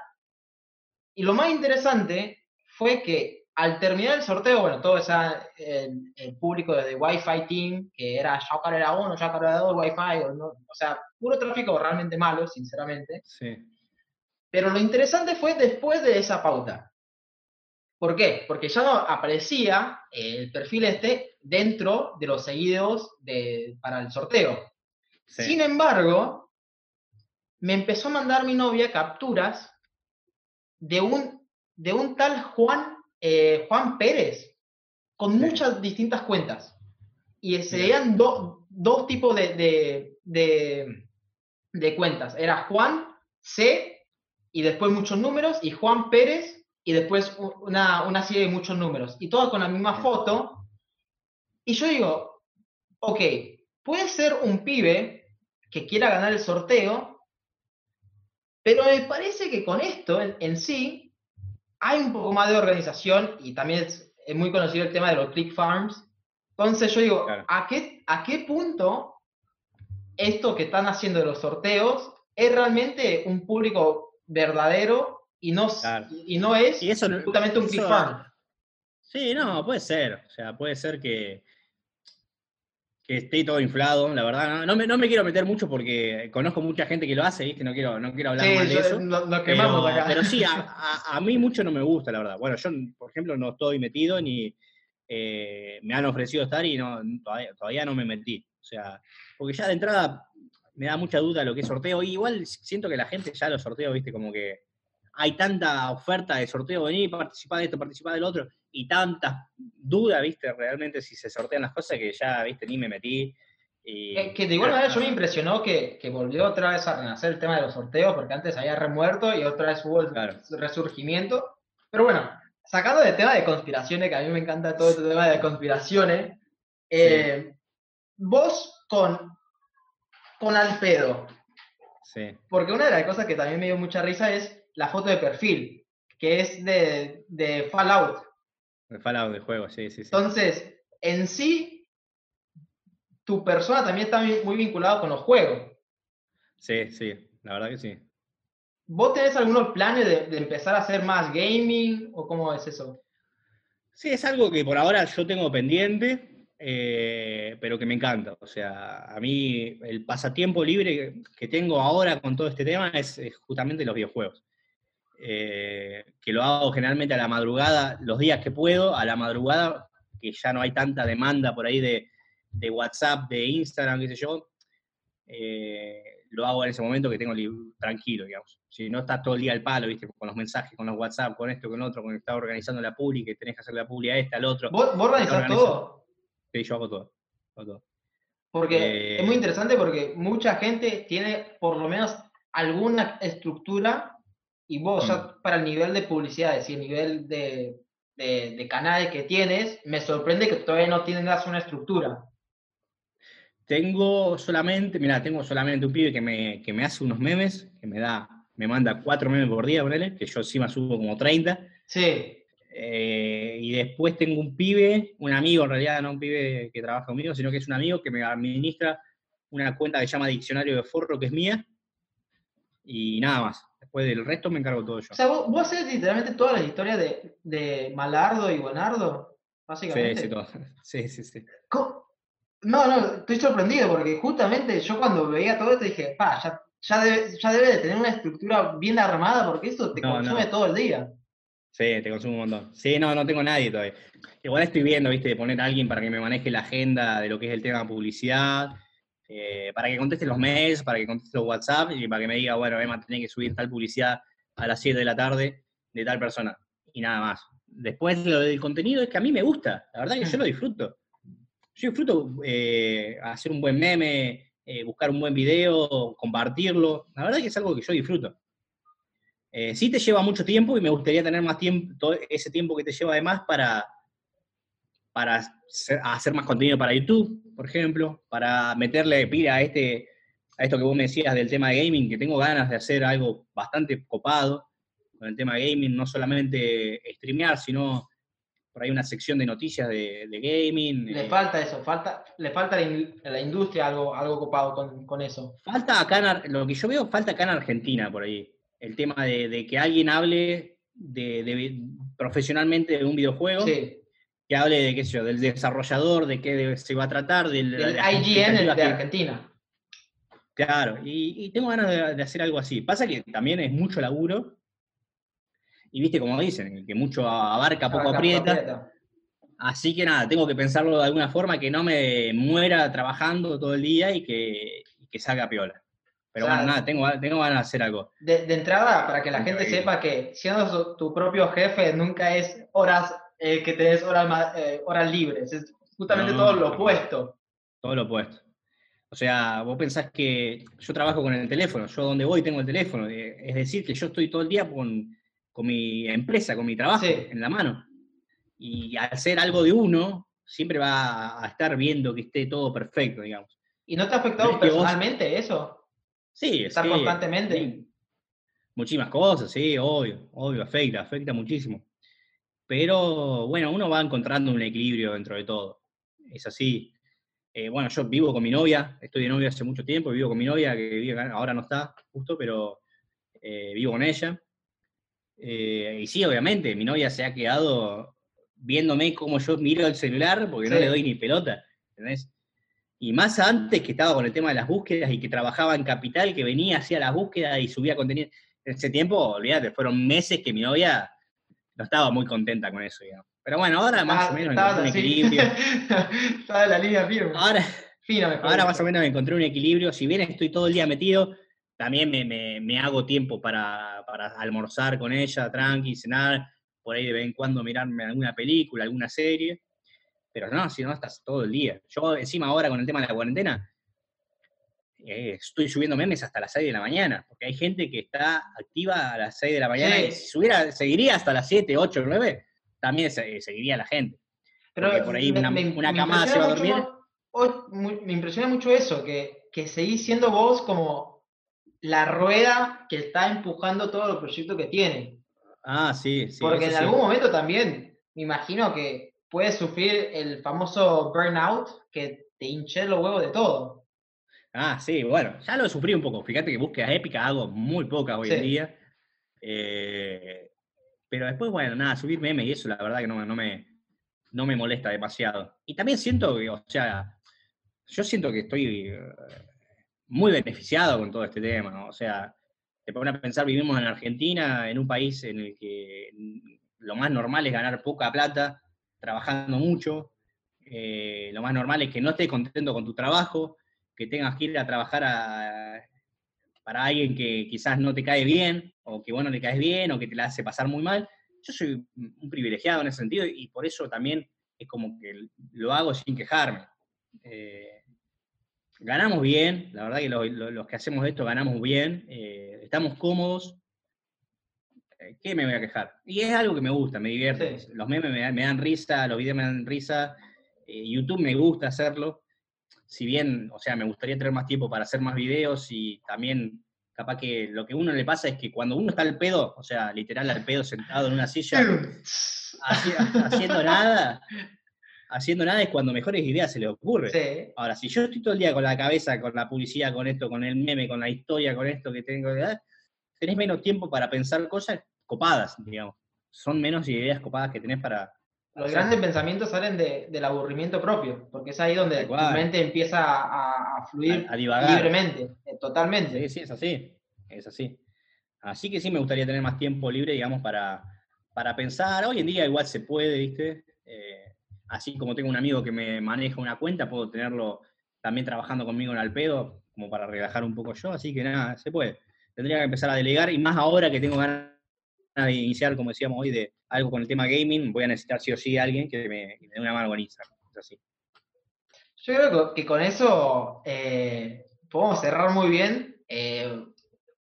Y lo más interesante fue que al terminar el sorteo, bueno, todo esa, el, público de Wi-Fi Team, que era Shao era 1, Shao era 2, Wi-Fi, o, o, sea, puro tráfico realmente malo, sinceramente. Sí. Pero lo interesante fue después de esa pauta. ¿Por qué? Porque ya no aparecía el perfil este dentro de los seguidos de, para el sorteo. Sin embargo, me empezó a mandar mi novia capturas de un, de un tal Juan eh, Juan Pérez, con muchas distintas cuentas. Y se veían dos tipos de, de, cuentas. Era Juan C y después muchos números, y Juan Pérez y después una, una serie de muchos números. Y todo con la misma foto. Y yo digo, ok, puede ser un pibe que quiera ganar el sorteo, pero me parece que con esto en sí hay un poco más de organización y también es, muy conocido el tema de los click farms. Entonces yo digo, ¿a, qué, ¿a qué punto esto que están haciendo de los sorteos es realmente un público verdadero y no, y no es justamente un farm? Sí, no, puede ser. O sea, puede ser que, que esté todo inflado, la verdad. No, me, no, me, quiero meter mucho porque conozco mucha gente que lo hace, ¿viste? No quiero, no quiero hablar más de eso. pero, sí, a, mí mucho no me gusta, la verdad. Bueno, yo, por ejemplo, no estoy metido ni eh, me han ofrecido estar y no, todavía, todavía, no me metí. O sea, porque ya de entrada me da mucha duda lo que es sorteo. Y igual siento que la gente ya lo sorteo, ¿viste? Como que hay tanta oferta de sorteo, vení, participar de esto, participar del otro, y tantas dudas, viste, realmente si se sortean las cosas que ya, viste, ni me metí. Y... Que, de igual manera yo me impresionó que, que, volvió otra vez a renacer el tema de los sorteos, porque antes había remuerto y otra vez hubo el resurgimiento. Pero bueno, sacando del tema de conspiraciones, que a mí me encanta todo este tema de conspiraciones, eh, vos con, con Alpedo, sí. porque una de las cosas que también me dio mucha risa es la foto de perfil, que es de, de Fallout. De Fallout de juego, sí, sí, sí. Entonces, en sí, tu persona también está muy vinculada con los juegos. Sí, sí, la verdad que sí. ¿Vos tenés algunos planes de, empezar a hacer más gaming o cómo es eso? Sí, es algo que por ahora yo tengo pendiente, eh, pero que me encanta. O sea, a mí el pasatiempo libre que tengo ahora con todo este tema es justamente los videojuegos. Eh, que lo hago generalmente a la madrugada, los días que puedo, a la madrugada, que ya no hay tanta demanda por ahí de, WhatsApp, de Instagram, qué sé yo, eh, lo hago en ese momento que tengo tranquilo, digamos. Si no estás todo el día al palo, ¿viste? Con los mensajes, con los WhatsApp, con esto, con otro, con que estás organizando la publi, que tenés que hacer la publi a esta, al otro. ¿Vos, organizás todo? Sí, yo hago todo. todo. Porque es muy eh, interesante porque mucha gente tiene por lo menos alguna estructura y vos, ya para el nivel de publicidad, y el nivel de, de, canales que tienes, me sorprende que todavía no tengas una estructura. Tengo solamente, mira, tengo solamente un pibe que me, que me hace unos memes, que me da me manda cuatro memes por día, ponele, que yo encima subo como 30. Sí. Eh, y después tengo un pibe, un amigo en realidad, no un pibe que trabaja conmigo, sino que es un amigo que me administra una cuenta que se llama Diccionario de Forro, que es mía, y nada más. Después del resto me encargo todo yo. O sea, vos, vos haces literalmente todas las historias de, de Malardo y Buenardo, básicamente. Sí, sí, todo. Sí, sí, sí. ¿Cómo? No, no, estoy sorprendido porque justamente yo cuando veía todo esto dije, pa, ya, ya, debe, ya debe de tener una estructura bien armada porque eso te No, consume no. todo el día. Sí, te consumo un montón. Sí, no, no tengo nadie todavía. Igual estoy viendo, viste, de poner a alguien para que me maneje la agenda de lo que es el tema de publicidad, eh, para que conteste los mails, para que conteste los WhatsApp y para que me diga, bueno, Emma, tenés que subir tal publicidad a las 7 de la tarde de tal persona. Y nada más. Después lo del contenido es que a mí me gusta, la verdad que yo lo disfruto. Yo disfruto eh, hacer un buen meme, eh, buscar un buen video, compartirlo. La verdad que es algo que yo disfruto. Eh, sí te lleva mucho tiempo y me gustaría tener más tiempo, todo ese tiempo que te lleva además para, para hacer más contenido para YouTube, por ejemplo, para meterle pila a, este, a esto que vos me decías del tema de gaming, que tengo ganas de hacer algo bastante copado con el tema de gaming, no solamente streamear, sino por ahí una sección de noticias de, de gaming. Le eh, falta eso, falta, le falta a la, industria algo, algo copado con, con eso. Falta acá, en lo que yo veo falta acá en Argentina por ahí. El tema de, de que alguien hable de, de- profesionalmente de un videojuego, Sí, que hable de qué sé yo, del desarrollador, de qué se va a tratar, del, de IGN de que- Argentina. Claro, y, y tengo ganas de, de hacer algo así. Pasa que también es mucho laburo, y viste como dicen, que mucho abarca, poco aprieta. aprieta. Así que nada, tengo que pensarlo de alguna forma que no me muera trabajando todo el día y que, que salga piola. Pero O sea, bueno, nada, tengo, tengo ganas de hacer algo. De, de entrada, para que la gente sepa que siendo tu propio jefe nunca es horas eh, que te des horas, eh, horas libres, es justamente No, todo lo opuesto. Todo lo opuesto. O sea, vos pensás que yo trabajo con el teléfono, yo donde voy tengo el teléfono. eh, Es decir, que yo estoy todo el día con, con mi empresa, con mi trabajo Sí. en la mano. Y al ser algo de uno, siempre va a estar viendo que esté todo perfecto, digamos. ¿Y no te ha afectado No es que vos- personalmente eso? Sí, es Estar constantemente. sí, muchísimas cosas, sí, obvio, obvio, afecta, afecta muchísimo. Pero bueno, uno va encontrando un equilibrio dentro de todo. Es así. Eh, bueno, yo vivo con mi novia, estoy de novia hace mucho tiempo, vivo con mi novia, que vive ahora no está justo, pero eh, vivo con ella. Eh, y sí, obviamente, mi novia se ha quedado viéndome cómo yo miro el celular porque no le doy ni pelota, ¿entendés? Y más antes que estaba con el tema de las búsquedas y que trabajaba en Capital, que venía, hacía las búsquedas y subía contenido. En ese tiempo, olvídate, fueron meses que mi novia no estaba muy contenta con eso, digamos. Pero bueno, ahora más o menos encontré un equilibrio. Estaba en la línea firme. Ahora, mejor ahora más o menos encontré un equilibrio. Si bien estoy todo el día metido, también me, me- me hago tiempo para, para almorzar con ella, tranqui, cenar, por ahí de vez en cuando mirarme alguna película, alguna serie. Pero no, si no, estás todo el día. Yo encima ahora con el tema de la cuarentena, eh, estoy subiendo memes hasta las 6 de la mañana, porque hay gente que está activa a las 6 de la mañana Sí. y si subiera, seguiría hasta las 7, 8, 9, también se- seguiría la gente. porque por ahí una- una camada se va a mucho dormir. me impresiona mucho eso, que, que seguís siendo vos como la rueda que está empujando todos los proyectos que tiene. Ah, sí, sí. Porque en sí. algún momento también, me imagino que puedes sufrir el famoso burnout que te hinche los huevos de todo. Ah, sí, bueno, ya lo sufrí un poco. Fíjate que búsquedas épicas hago muy pocas hoy en día. Eh, pero después, bueno, nada, subir memes y eso, la verdad que no, me- no, me, no me molesta demasiado. Y también siento que, o sea, yo siento que estoy eh, muy beneficiado con todo este tema, ¿no? O sea, te pones a pensar, vivimos en Argentina, en un país en el que lo más normal es ganar poca plata, trabajando mucho. Eh, lo más normal es que no estés contento con tu trabajo, que tengas que ir a trabajar a- para alguien que quizás no te cae bien, o que vos no le caes bien, o que te la hace pasar muy mal. Yo soy un privilegiado en ese sentido y por eso también es como que lo hago sin quejarme. Eh, ganamos bien, la verdad que lo- lo- los que hacemos esto ganamos bien, eh, estamos cómodos. Eh, ¿Qué me voy a quejar? Y es algo que me gusta, me divierte. Sí. Los memes me dan, me dan risa, los videos me dan risa, eh, YouTube me gusta hacerlo. Si bien, o sea, me gustaría tener más tiempo para hacer más videos y también capaz que lo que a uno le pasa es que cuando uno está al pedo, o sea, literal al pedo sentado en una silla, haciendo nada, haciendo nada es cuando mejores ideas se le ocurren. Ahora, si yo estoy todo el día con la cabeza, con la publicidad, con esto, con el meme, con la historia, con esto que tengo que dar, tenés menos tiempo para pensar cosas copadas, digamos. Son menos ideas copadas que tenés para... Los grandes pensamientos salen del aburrimiento propio, porque es ahí donde tu mente empieza a, fluir libremente, eh, totalmente. Sí, sí, es así, es así. Así que sí me gustaría tener más tiempo libre, digamos, para, para pensar. Hoy en día igual se puede, ¿viste? Eh, así como tengo un amigo que me maneja una cuenta, puedo tenerlo también trabajando conmigo en Alpedo, como para relajar un poco yo, así que nada, se puede. Tendría que empezar a delegar, y más ahora que tengo ganas de iniciar, como decíamos hoy, de algo con el tema gaming, voy a necesitar sí o sí a alguien que me, dé una mano con Instagram. así. Yo creo que con eso eh, podemos cerrar muy bien. Eh,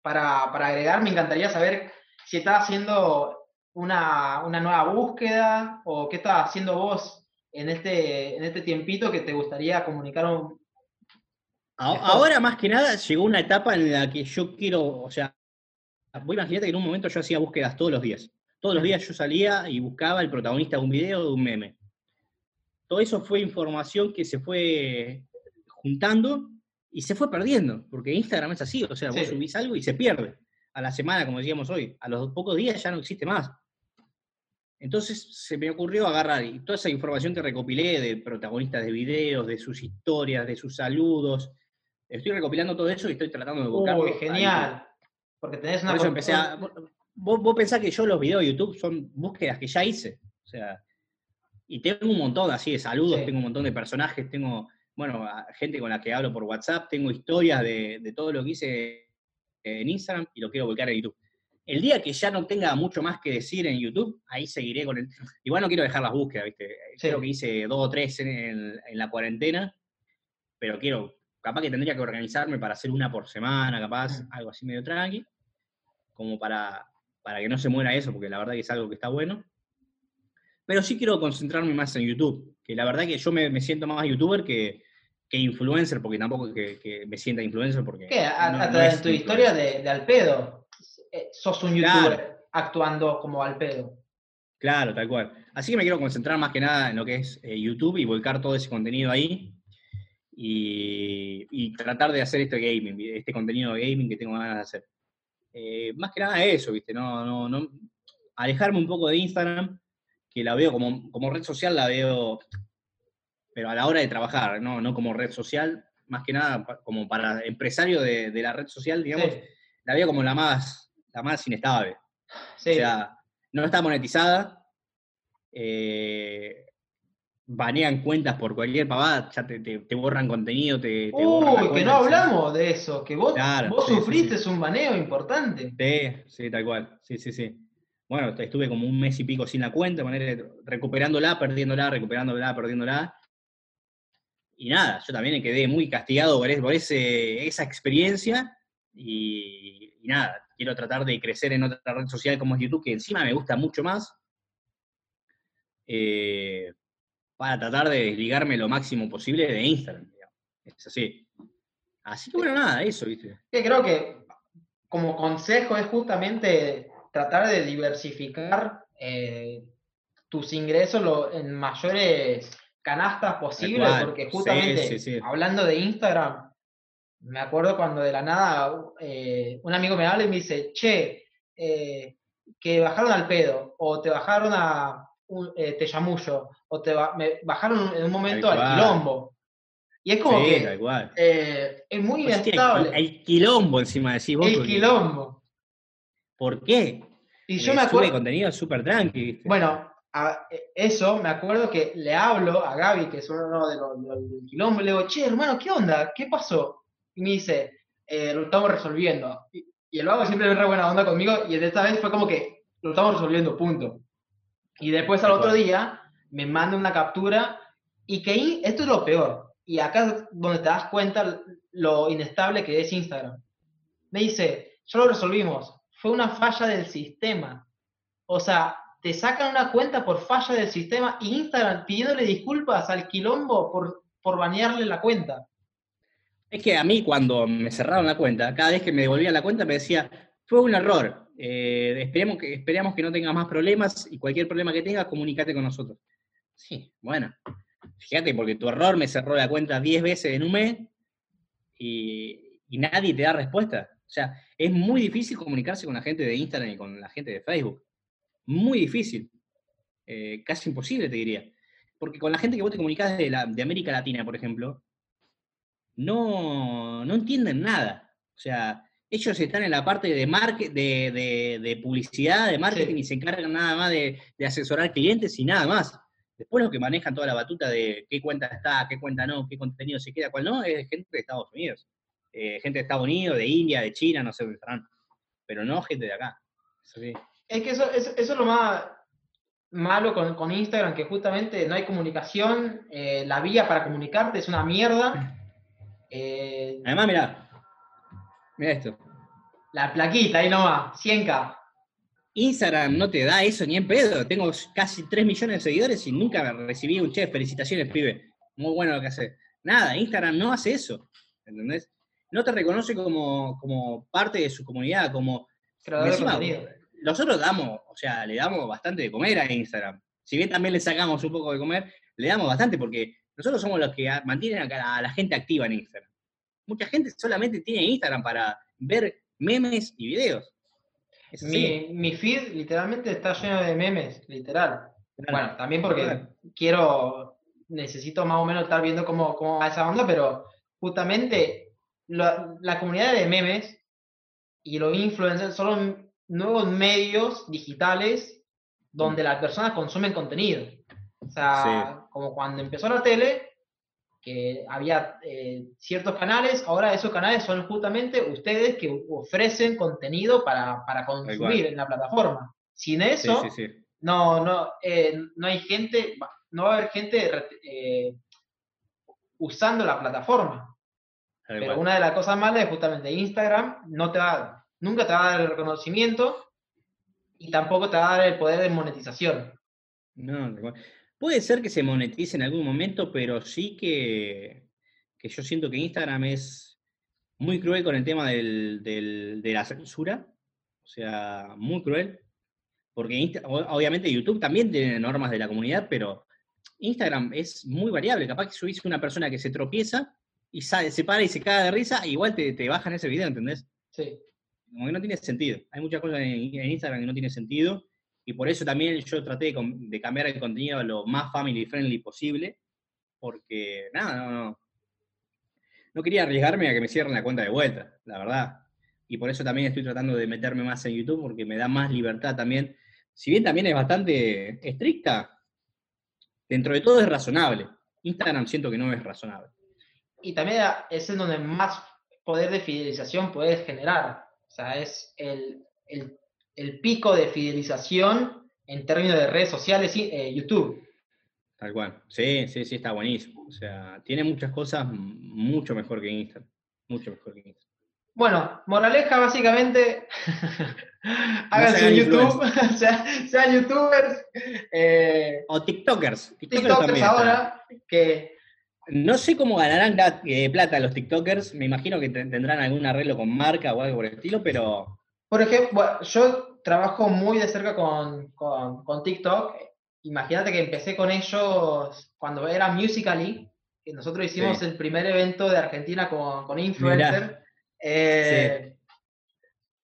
para, para, agregar, me encantaría saber si estás haciendo una, nueva búsqueda o qué estás haciendo vos en este, en este tiempito que te gustaría comunicar un... Ahora más que nada llegó una etapa en la que yo quiero, o sea, vos imaginate que en un momento yo hacía búsquedas todos los días. Todos los días yo salía y buscaba el protagonista de un video o de un meme. Todo eso fue información que se fue juntando y se fue perdiendo, porque Instagram es así, o sea, vos subís algo y se pierde. A la semana, como decíamos hoy, a los pocos días ya no existe más. Entonces se me ocurrió agarrar y toda esa información que recopilé de protagonistas de videos, de sus historias, de sus saludos. Estoy recopilando todo eso y estoy tratando de buscar. Uy, genial. Porque tenés una. Por empecé a, vos, vos, pensás que yo los videos de YouTube son búsquedas que ya hice. O sea, y tengo un montón así de saludos, tengo un montón de personajes, tengo, bueno, gente con la que hablo por WhatsApp, tengo historias de, de todo lo que hice en Instagram y lo quiero volcar en YouTube. El día que ya no tenga mucho más que decir en YouTube, ahí seguiré con el. Igual no quiero dejar las búsquedas, ¿viste? Creo que hice dos o tres en, la cuarentena, pero quiero. Capaz que tendría que organizarme para hacer una por semana, capaz, mm. algo así medio tranqui, como para, para que no se muera eso, porque la verdad que es algo que está bueno. Pero sí quiero concentrarme más en YouTube, que la verdad que yo me, siento más youtuber que, que influencer, porque tampoco que, que me sienta influencer, porque... ¿Qué? A, tu historia de, de Alpedo, eh, sos un youtuber actuando como al pedo. Claro, tal cual. Así que me quiero concentrar más que nada en lo que es eh, YouTube y volcar todo ese contenido ahí. Y, tratar de hacer este gaming, este contenido de gaming que tengo ganas de hacer. Eh, más que nada eso, ¿viste? No, no, no, alejarme un poco de Instagram, que la veo como, como red social, la veo, pero a la hora de trabajar, no, no como red social, más que nada como para empresario de, la red social, digamos, la veo como la más, la más inestable. O sea, no está monetizada, eh, banean cuentas por cualquier pavada, ya te, borran contenido, te, Uy, que no hablamos de eso, que vos, vos sufriste un baneo importante. Sí, sí, tal cual, sí, sí, sí. Bueno, estuve como un mes y pico sin la cuenta, recuperándola, perdiéndola, recuperándola, perdiéndola. Y nada, yo también quedé muy castigado por, ese, esa experiencia y, nada, quiero tratar de crecer en otra red social como es YouTube, que encima me gusta mucho más, eh, para tratar de desligarme lo máximo posible de Instagram. Es así. Así que bueno, nada, eso, ¿viste? creo que como consejo es justamente tratar de diversificar eh, tus ingresos en mayores canastas posibles, porque justamente hablando de Instagram, me acuerdo cuando de la nada eh, un amigo me habla y me dice, che, eh, que bajaron al pedo, o te bajaron a un, eh, te llamullo, o te me bajaron en un momento al quilombo. Y es como que es muy pues inestable. El, quilombo encima decís vos. El quilombo. ¿Por qué? Y yo me acuerdo. contenido súper tranqui. Bueno, eso me acuerdo que le hablo a Gaby, que es uno de los del quilombo, y le digo, che, hermano, ¿qué onda? ¿Qué pasó? y me dice, eh, lo estamos resolviendo. Y, el vago siempre es re buena onda conmigo y esta vez fue como que lo estamos resolviendo, punto. Y después al otro día me manda una captura y que esto es lo peor. Y acá es donde te das cuenta lo inestable que es Instagram. Me dice, ya lo resolvimos, fue una falla del sistema. O sea, te sacan una cuenta por falla del sistema y Instagram pidiéndole disculpas al quilombo por, por banearle la cuenta. Es que a mí cuando me cerraron la cuenta, cada vez que me devolvían la cuenta me decía, fue un error, eh, esperemos, que, esperemos que no tengas más problemas y cualquier problema que tengas, comunícate con nosotros. Sí, bueno, fíjate, porque tu error me cerró la cuenta 10 veces en un mes y, nadie te da respuesta. O sea, es muy difícil comunicarse con la gente de Instagram y con la gente de Facebook. Muy difícil. Eh, casi imposible, te diría. Porque con la gente que vos te comunicás de, de América Latina, por ejemplo, no, no entienden nada. O sea, ellos están en la parte de, de, de, publicidad, de marketing, y se encargan nada más de, asesorar clientes y nada más. Después los que manejan toda la batuta de qué cuenta está, qué cuenta no, qué contenido se queda, cuál no, es gente de Estados Unidos. Eh, gente de Estados Unidos, de India, de China, no sé dónde estarán. Pero no gente de acá. Es que eso, es lo más malo con, Instagram, que justamente no hay comunicación, eh, la vía para comunicarte es una mierda. Eh, Además, mira, mira esto. La plaquita, ahí nomás, 100k. Instagram no te da eso ni en pedo. Tengo casi 3 millones de seguidores y nunca recibí un chef. Felicitaciones, pibe. Muy bueno lo que hace. Nada, Instagram no hace eso. ¿Entendés? No te reconoce como, parte de su comunidad, como. nosotros damos, o sea, le damos bastante de comer a Instagram. Si bien también le sacamos un poco de comer, le damos bastante porque nosotros somos los que mantienen a la gente activa en Instagram. Mucha gente solamente tiene Instagram para ver memes y videos. Mi, mi, feed literalmente está lleno de memes, literal. Bueno, también porque quiero, necesito más o menos estar viendo cómo, cómo va esa onda, pero justamente la comunidad de memes y los influencers son nuevos medios digitales donde mm. las personas consumen contenido. O sea, como cuando empezó la tele, que había eh, ciertos canales, ahora esos canales son justamente ustedes que ofrecen contenido para, consumir en la plataforma. Sin eso, No, no, eh, no hay gente, no va a haber gente eh, usando la plataforma. Pero una de las cosas malas es justamente Instagram no te va, nunca te va a dar el reconocimiento y tampoco te va a dar el poder de monetización. No, Puede ser que se monetice en algún momento, pero sí que, yo siento que Instagram es muy cruel con el tema de la censura. O sea, muy cruel. Porque obviamente YouTube también tiene normas de la comunidad, pero Instagram es muy variable. Capaz que subís una persona que se tropieza y sale, se para y se cae de risa, igual te, te bajan ese video, ¿entendés? Sí. Como que no tiene sentido. Hay muchas cosas en, en Instagram que no tienen sentido y por eso también yo traté de, cambiar el contenido lo más family friendly posible, porque nada, no, no, no quería arriesgarme a que me cierren la cuenta de vuelta, la verdad. Y por eso también estoy tratando de meterme más en YouTube, porque me da más libertad también. Si bien también es bastante estricta, dentro de todo es razonable. Instagram siento que no es razonable. Y también es en donde más poder de fidelización puedes generar. O sea, es el, el el pico de fidelización en términos de redes sociales, eh, YouTube. Tal cual. Sí, sí, sí, está buenísimo. O sea, tiene muchas cosas mucho mejor que Instagram. Mucho mejor que Instagram. Bueno, moraleja básicamente, hagan su YouTube, sean, youtubers. Eh, o TikTokers. TikTokers, ahora, que... No sé cómo ganarán eh, plata los TikTokers, me imagino que tendrán algún arreglo con marca o algo por el estilo, pero por ejemplo, yo trabajo muy de cerca con, con, TikTok. Imagínate que empecé con ellos cuando era Musical.ly, que nosotros hicimos el primer evento de Argentina con, con influencer. Eh,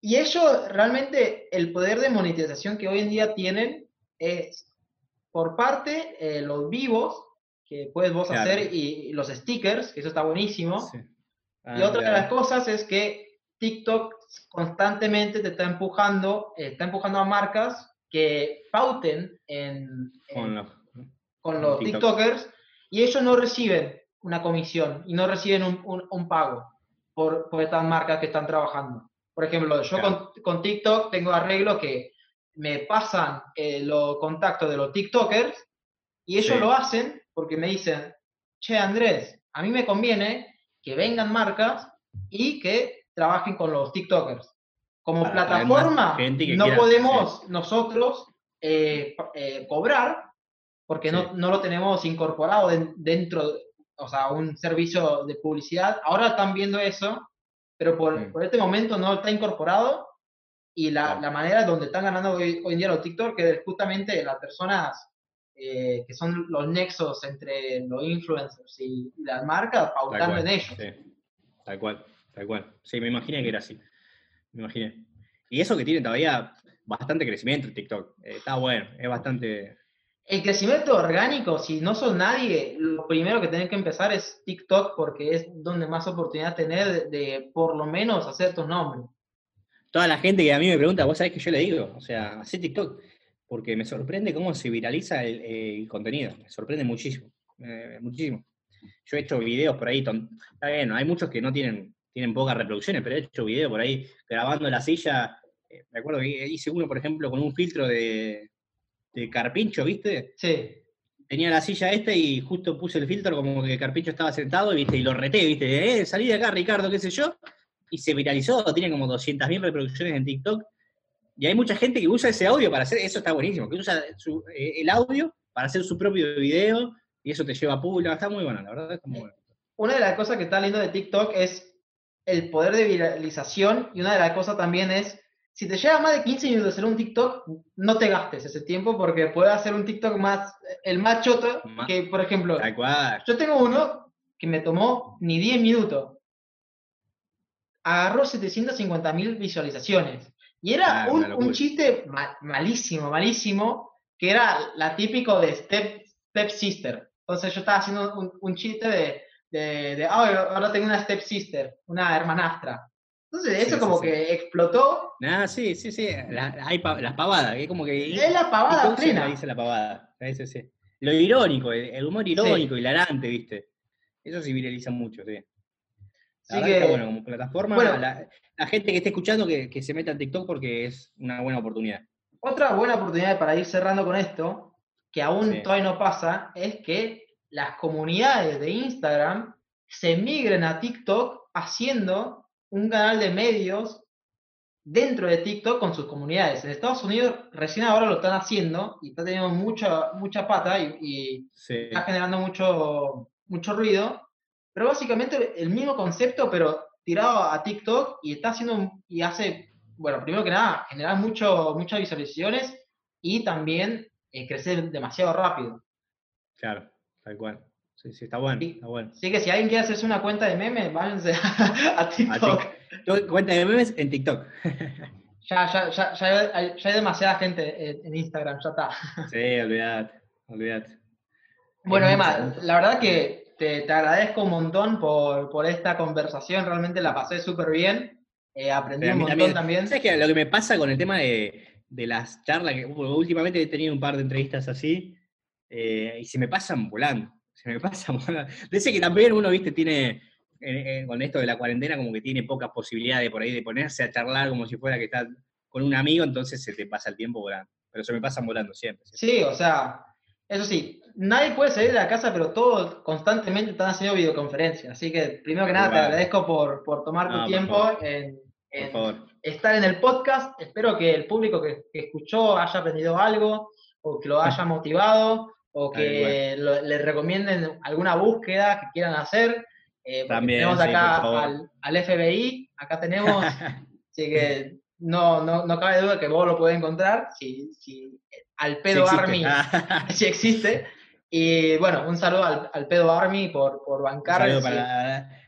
y ellos realmente el poder de monetización que hoy en día tienen es por parte eh, los vivos que puedes vos hacer y, los stickers, que eso está buenísimo. y otra de las cosas es que TikTok constantemente te está empujando, eh, está empujando a marcas que pauten en, con los, TikTokers y ellos no reciben una comisión y no reciben un, pago por, por, estas marcas que están trabajando. Por ejemplo, yo con, TikTok tengo arreglo que me pasan eh, los contactos de los TikTokers y ellos lo hacen porque me dicen, che Andrés, a mí me conviene que vengan marcas y que trabajen con los TikTokers. Como plataforma, no podemos nosotros eh, eh, cobrar porque no, no, lo tenemos incorporado dentro, o sea, un servicio de publicidad. Ahora están viendo eso, pero por, por este momento no está incorporado y la, la, manera donde están ganando hoy, hoy en día los TikTok es justamente las personas eh, que son los nexos entre los influencers y las marcas pautando en ellos. Sí. Tal cual, tal cual. Sí, me imaginé que era así. Me imaginé. Y eso que tiene todavía bastante crecimiento en TikTok. Eh, está bueno, es bastante. El crecimiento orgánico, si no son nadie, lo primero que tienen que empezar es TikTok porque es donde más oportunidad tener de, por lo menos hacer tus nombres. Toda la gente que a mí me pregunta, vos sabés que yo le digo, o sea, hace TikTok, porque me sorprende cómo se viraliza el, contenido, me sorprende muchísimo, eh, muchísimo. Yo he hecho videos por ahí, está bien, hay muchos que no tienen, tienen pocas reproducciones, pero he hecho videos por ahí grabando la silla eh, me acuerdo que hice uno, por ejemplo, con un filtro de, carpincho, ¿viste? Sí. Tenía la silla esta y justo puse el filtro como que Carpincho estaba sentado, ¿viste? Y lo reté, ¿viste? Eh, salí de acá, Ricardo, qué sé yo. Y se viralizó, tiene como 200.000 reproducciones en TikTok. Y hay mucha gente que usa ese audio para hacer, eso está buenísimo, que usa eh, el audio para hacer su propio video y eso te lleva a público. Está muy bueno, la verdad está muy bueno. Una de las cosas que está lindo de TikTok es el poder de viralización y una de las cosas también es si te lleva más de 15 minutos hacer un TikTok, no te gastes ese tiempo porque puedes hacer un TikTok más, el más choto, que por ejemplo, yo tengo uno que me tomó ni 10 minutos. Agarró 750 mil visualizaciones. Y era ah, un, chiste malísimo, malísimo, que era la típico de Step, Step Sister. Entonces yo estaba haciendo un, chiste de, de, de ahora tengo una Step Sister, una hermanastra. Entonces, eso como que explotó. Ah, sí, sí, sí. hay las pavadas, que como que. Es la pavada plena. dice la pavada. sí. Lo irónico, el, humor irónico, hilarante, ¿viste? Eso sí viraliza mucho, sí. La que, está bueno, como plataforma, la, gente que esté escuchando que, que se meta en TikTok porque es una buena oportunidad. Otra buena oportunidad para ir cerrando con esto, que aún todavía no pasa, es que las comunidades de Instagram se migren a TikTok haciendo un canal de medios dentro de TikTok con sus comunidades. En Estados Unidos recién ahora lo están haciendo y está teniendo mucha, mucha pata y, está generando mucho, mucho ruido. Pero básicamente el mismo concepto, pero tirado a TikTok y está haciendo y hace, bueno, primero que nada, generar mucho, muchas visualizaciones y también eh, crecer demasiado rápido. Claro, tal cual. Sí, sí, está bueno, está bueno. Así que si alguien quiere hacerse una cuenta de memes, váyanse a, TikTok. Cuenta de memes en TikTok. ya, ya, ya, ya, hay, ya hay demasiada gente en, Instagram, ya está. Sí, olvidate, olvidate. Bueno, Emma, la verdad que te, te, agradezco un montón por, por esta conversación, realmente la pasé súper bien. Eh, aprendí un montón también. ¿Sabes qué? Lo que me pasa con el tema de, de las charlas, que últimamente he tenido un par de entrevistas así, eh, y se me pasan volando se me pasa. Dice que también uno, viste, tiene, con esto de la cuarentena, como que tiene pocas posibilidades por ahí de ponerse a charlar como si fuera que está con un amigo, entonces se te pasa el tiempo volando. Pero se me pasa volando siempre. Sí, o sea, eso sí, nadie puede salir de la casa, pero todos constantemente están haciendo videoconferencias. Así que, primero que nada, te agradezco por, por tomar tu tiempo en, estar en el podcast. Espero que el público que, que escuchó haya aprendido algo o que lo haya motivado o que les recomienden alguna búsqueda que quieran hacer. Eh, También, tenemos acá al, FBI, acá tenemos, así que no, no, no, cabe duda que vos lo puedes encontrar, si, si al pedo Army si existe. Y bueno, un saludo al, pedo Army por, por bancar. Un saludo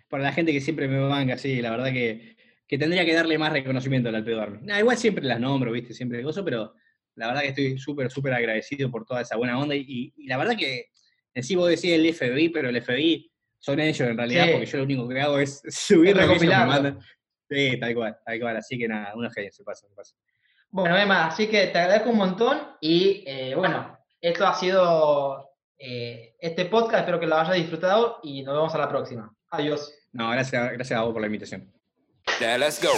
para, la gente que siempre me banca, sí, la verdad que, que tendría que darle más reconocimiento al pedo Army. igual siempre las nombro, viste, siempre gozo, pero la verdad que estoy súper, súper agradecido por toda esa buena onda. Y, la verdad que en sí vos decís el FBI, pero el FBI son ellos en realidad, porque yo lo único que hago es subir lo que mandan. Sí, tal cual, tal cual. Así que nada, unos genios, se pasa, se pasa. Bueno, Emma, así que te agradezco un montón y eh, bueno, esto ha sido eh, este podcast, espero que lo hayas disfrutado y nos vemos a la próxima. Adiós. No, gracias, gracias a vos por la invitación. let's go.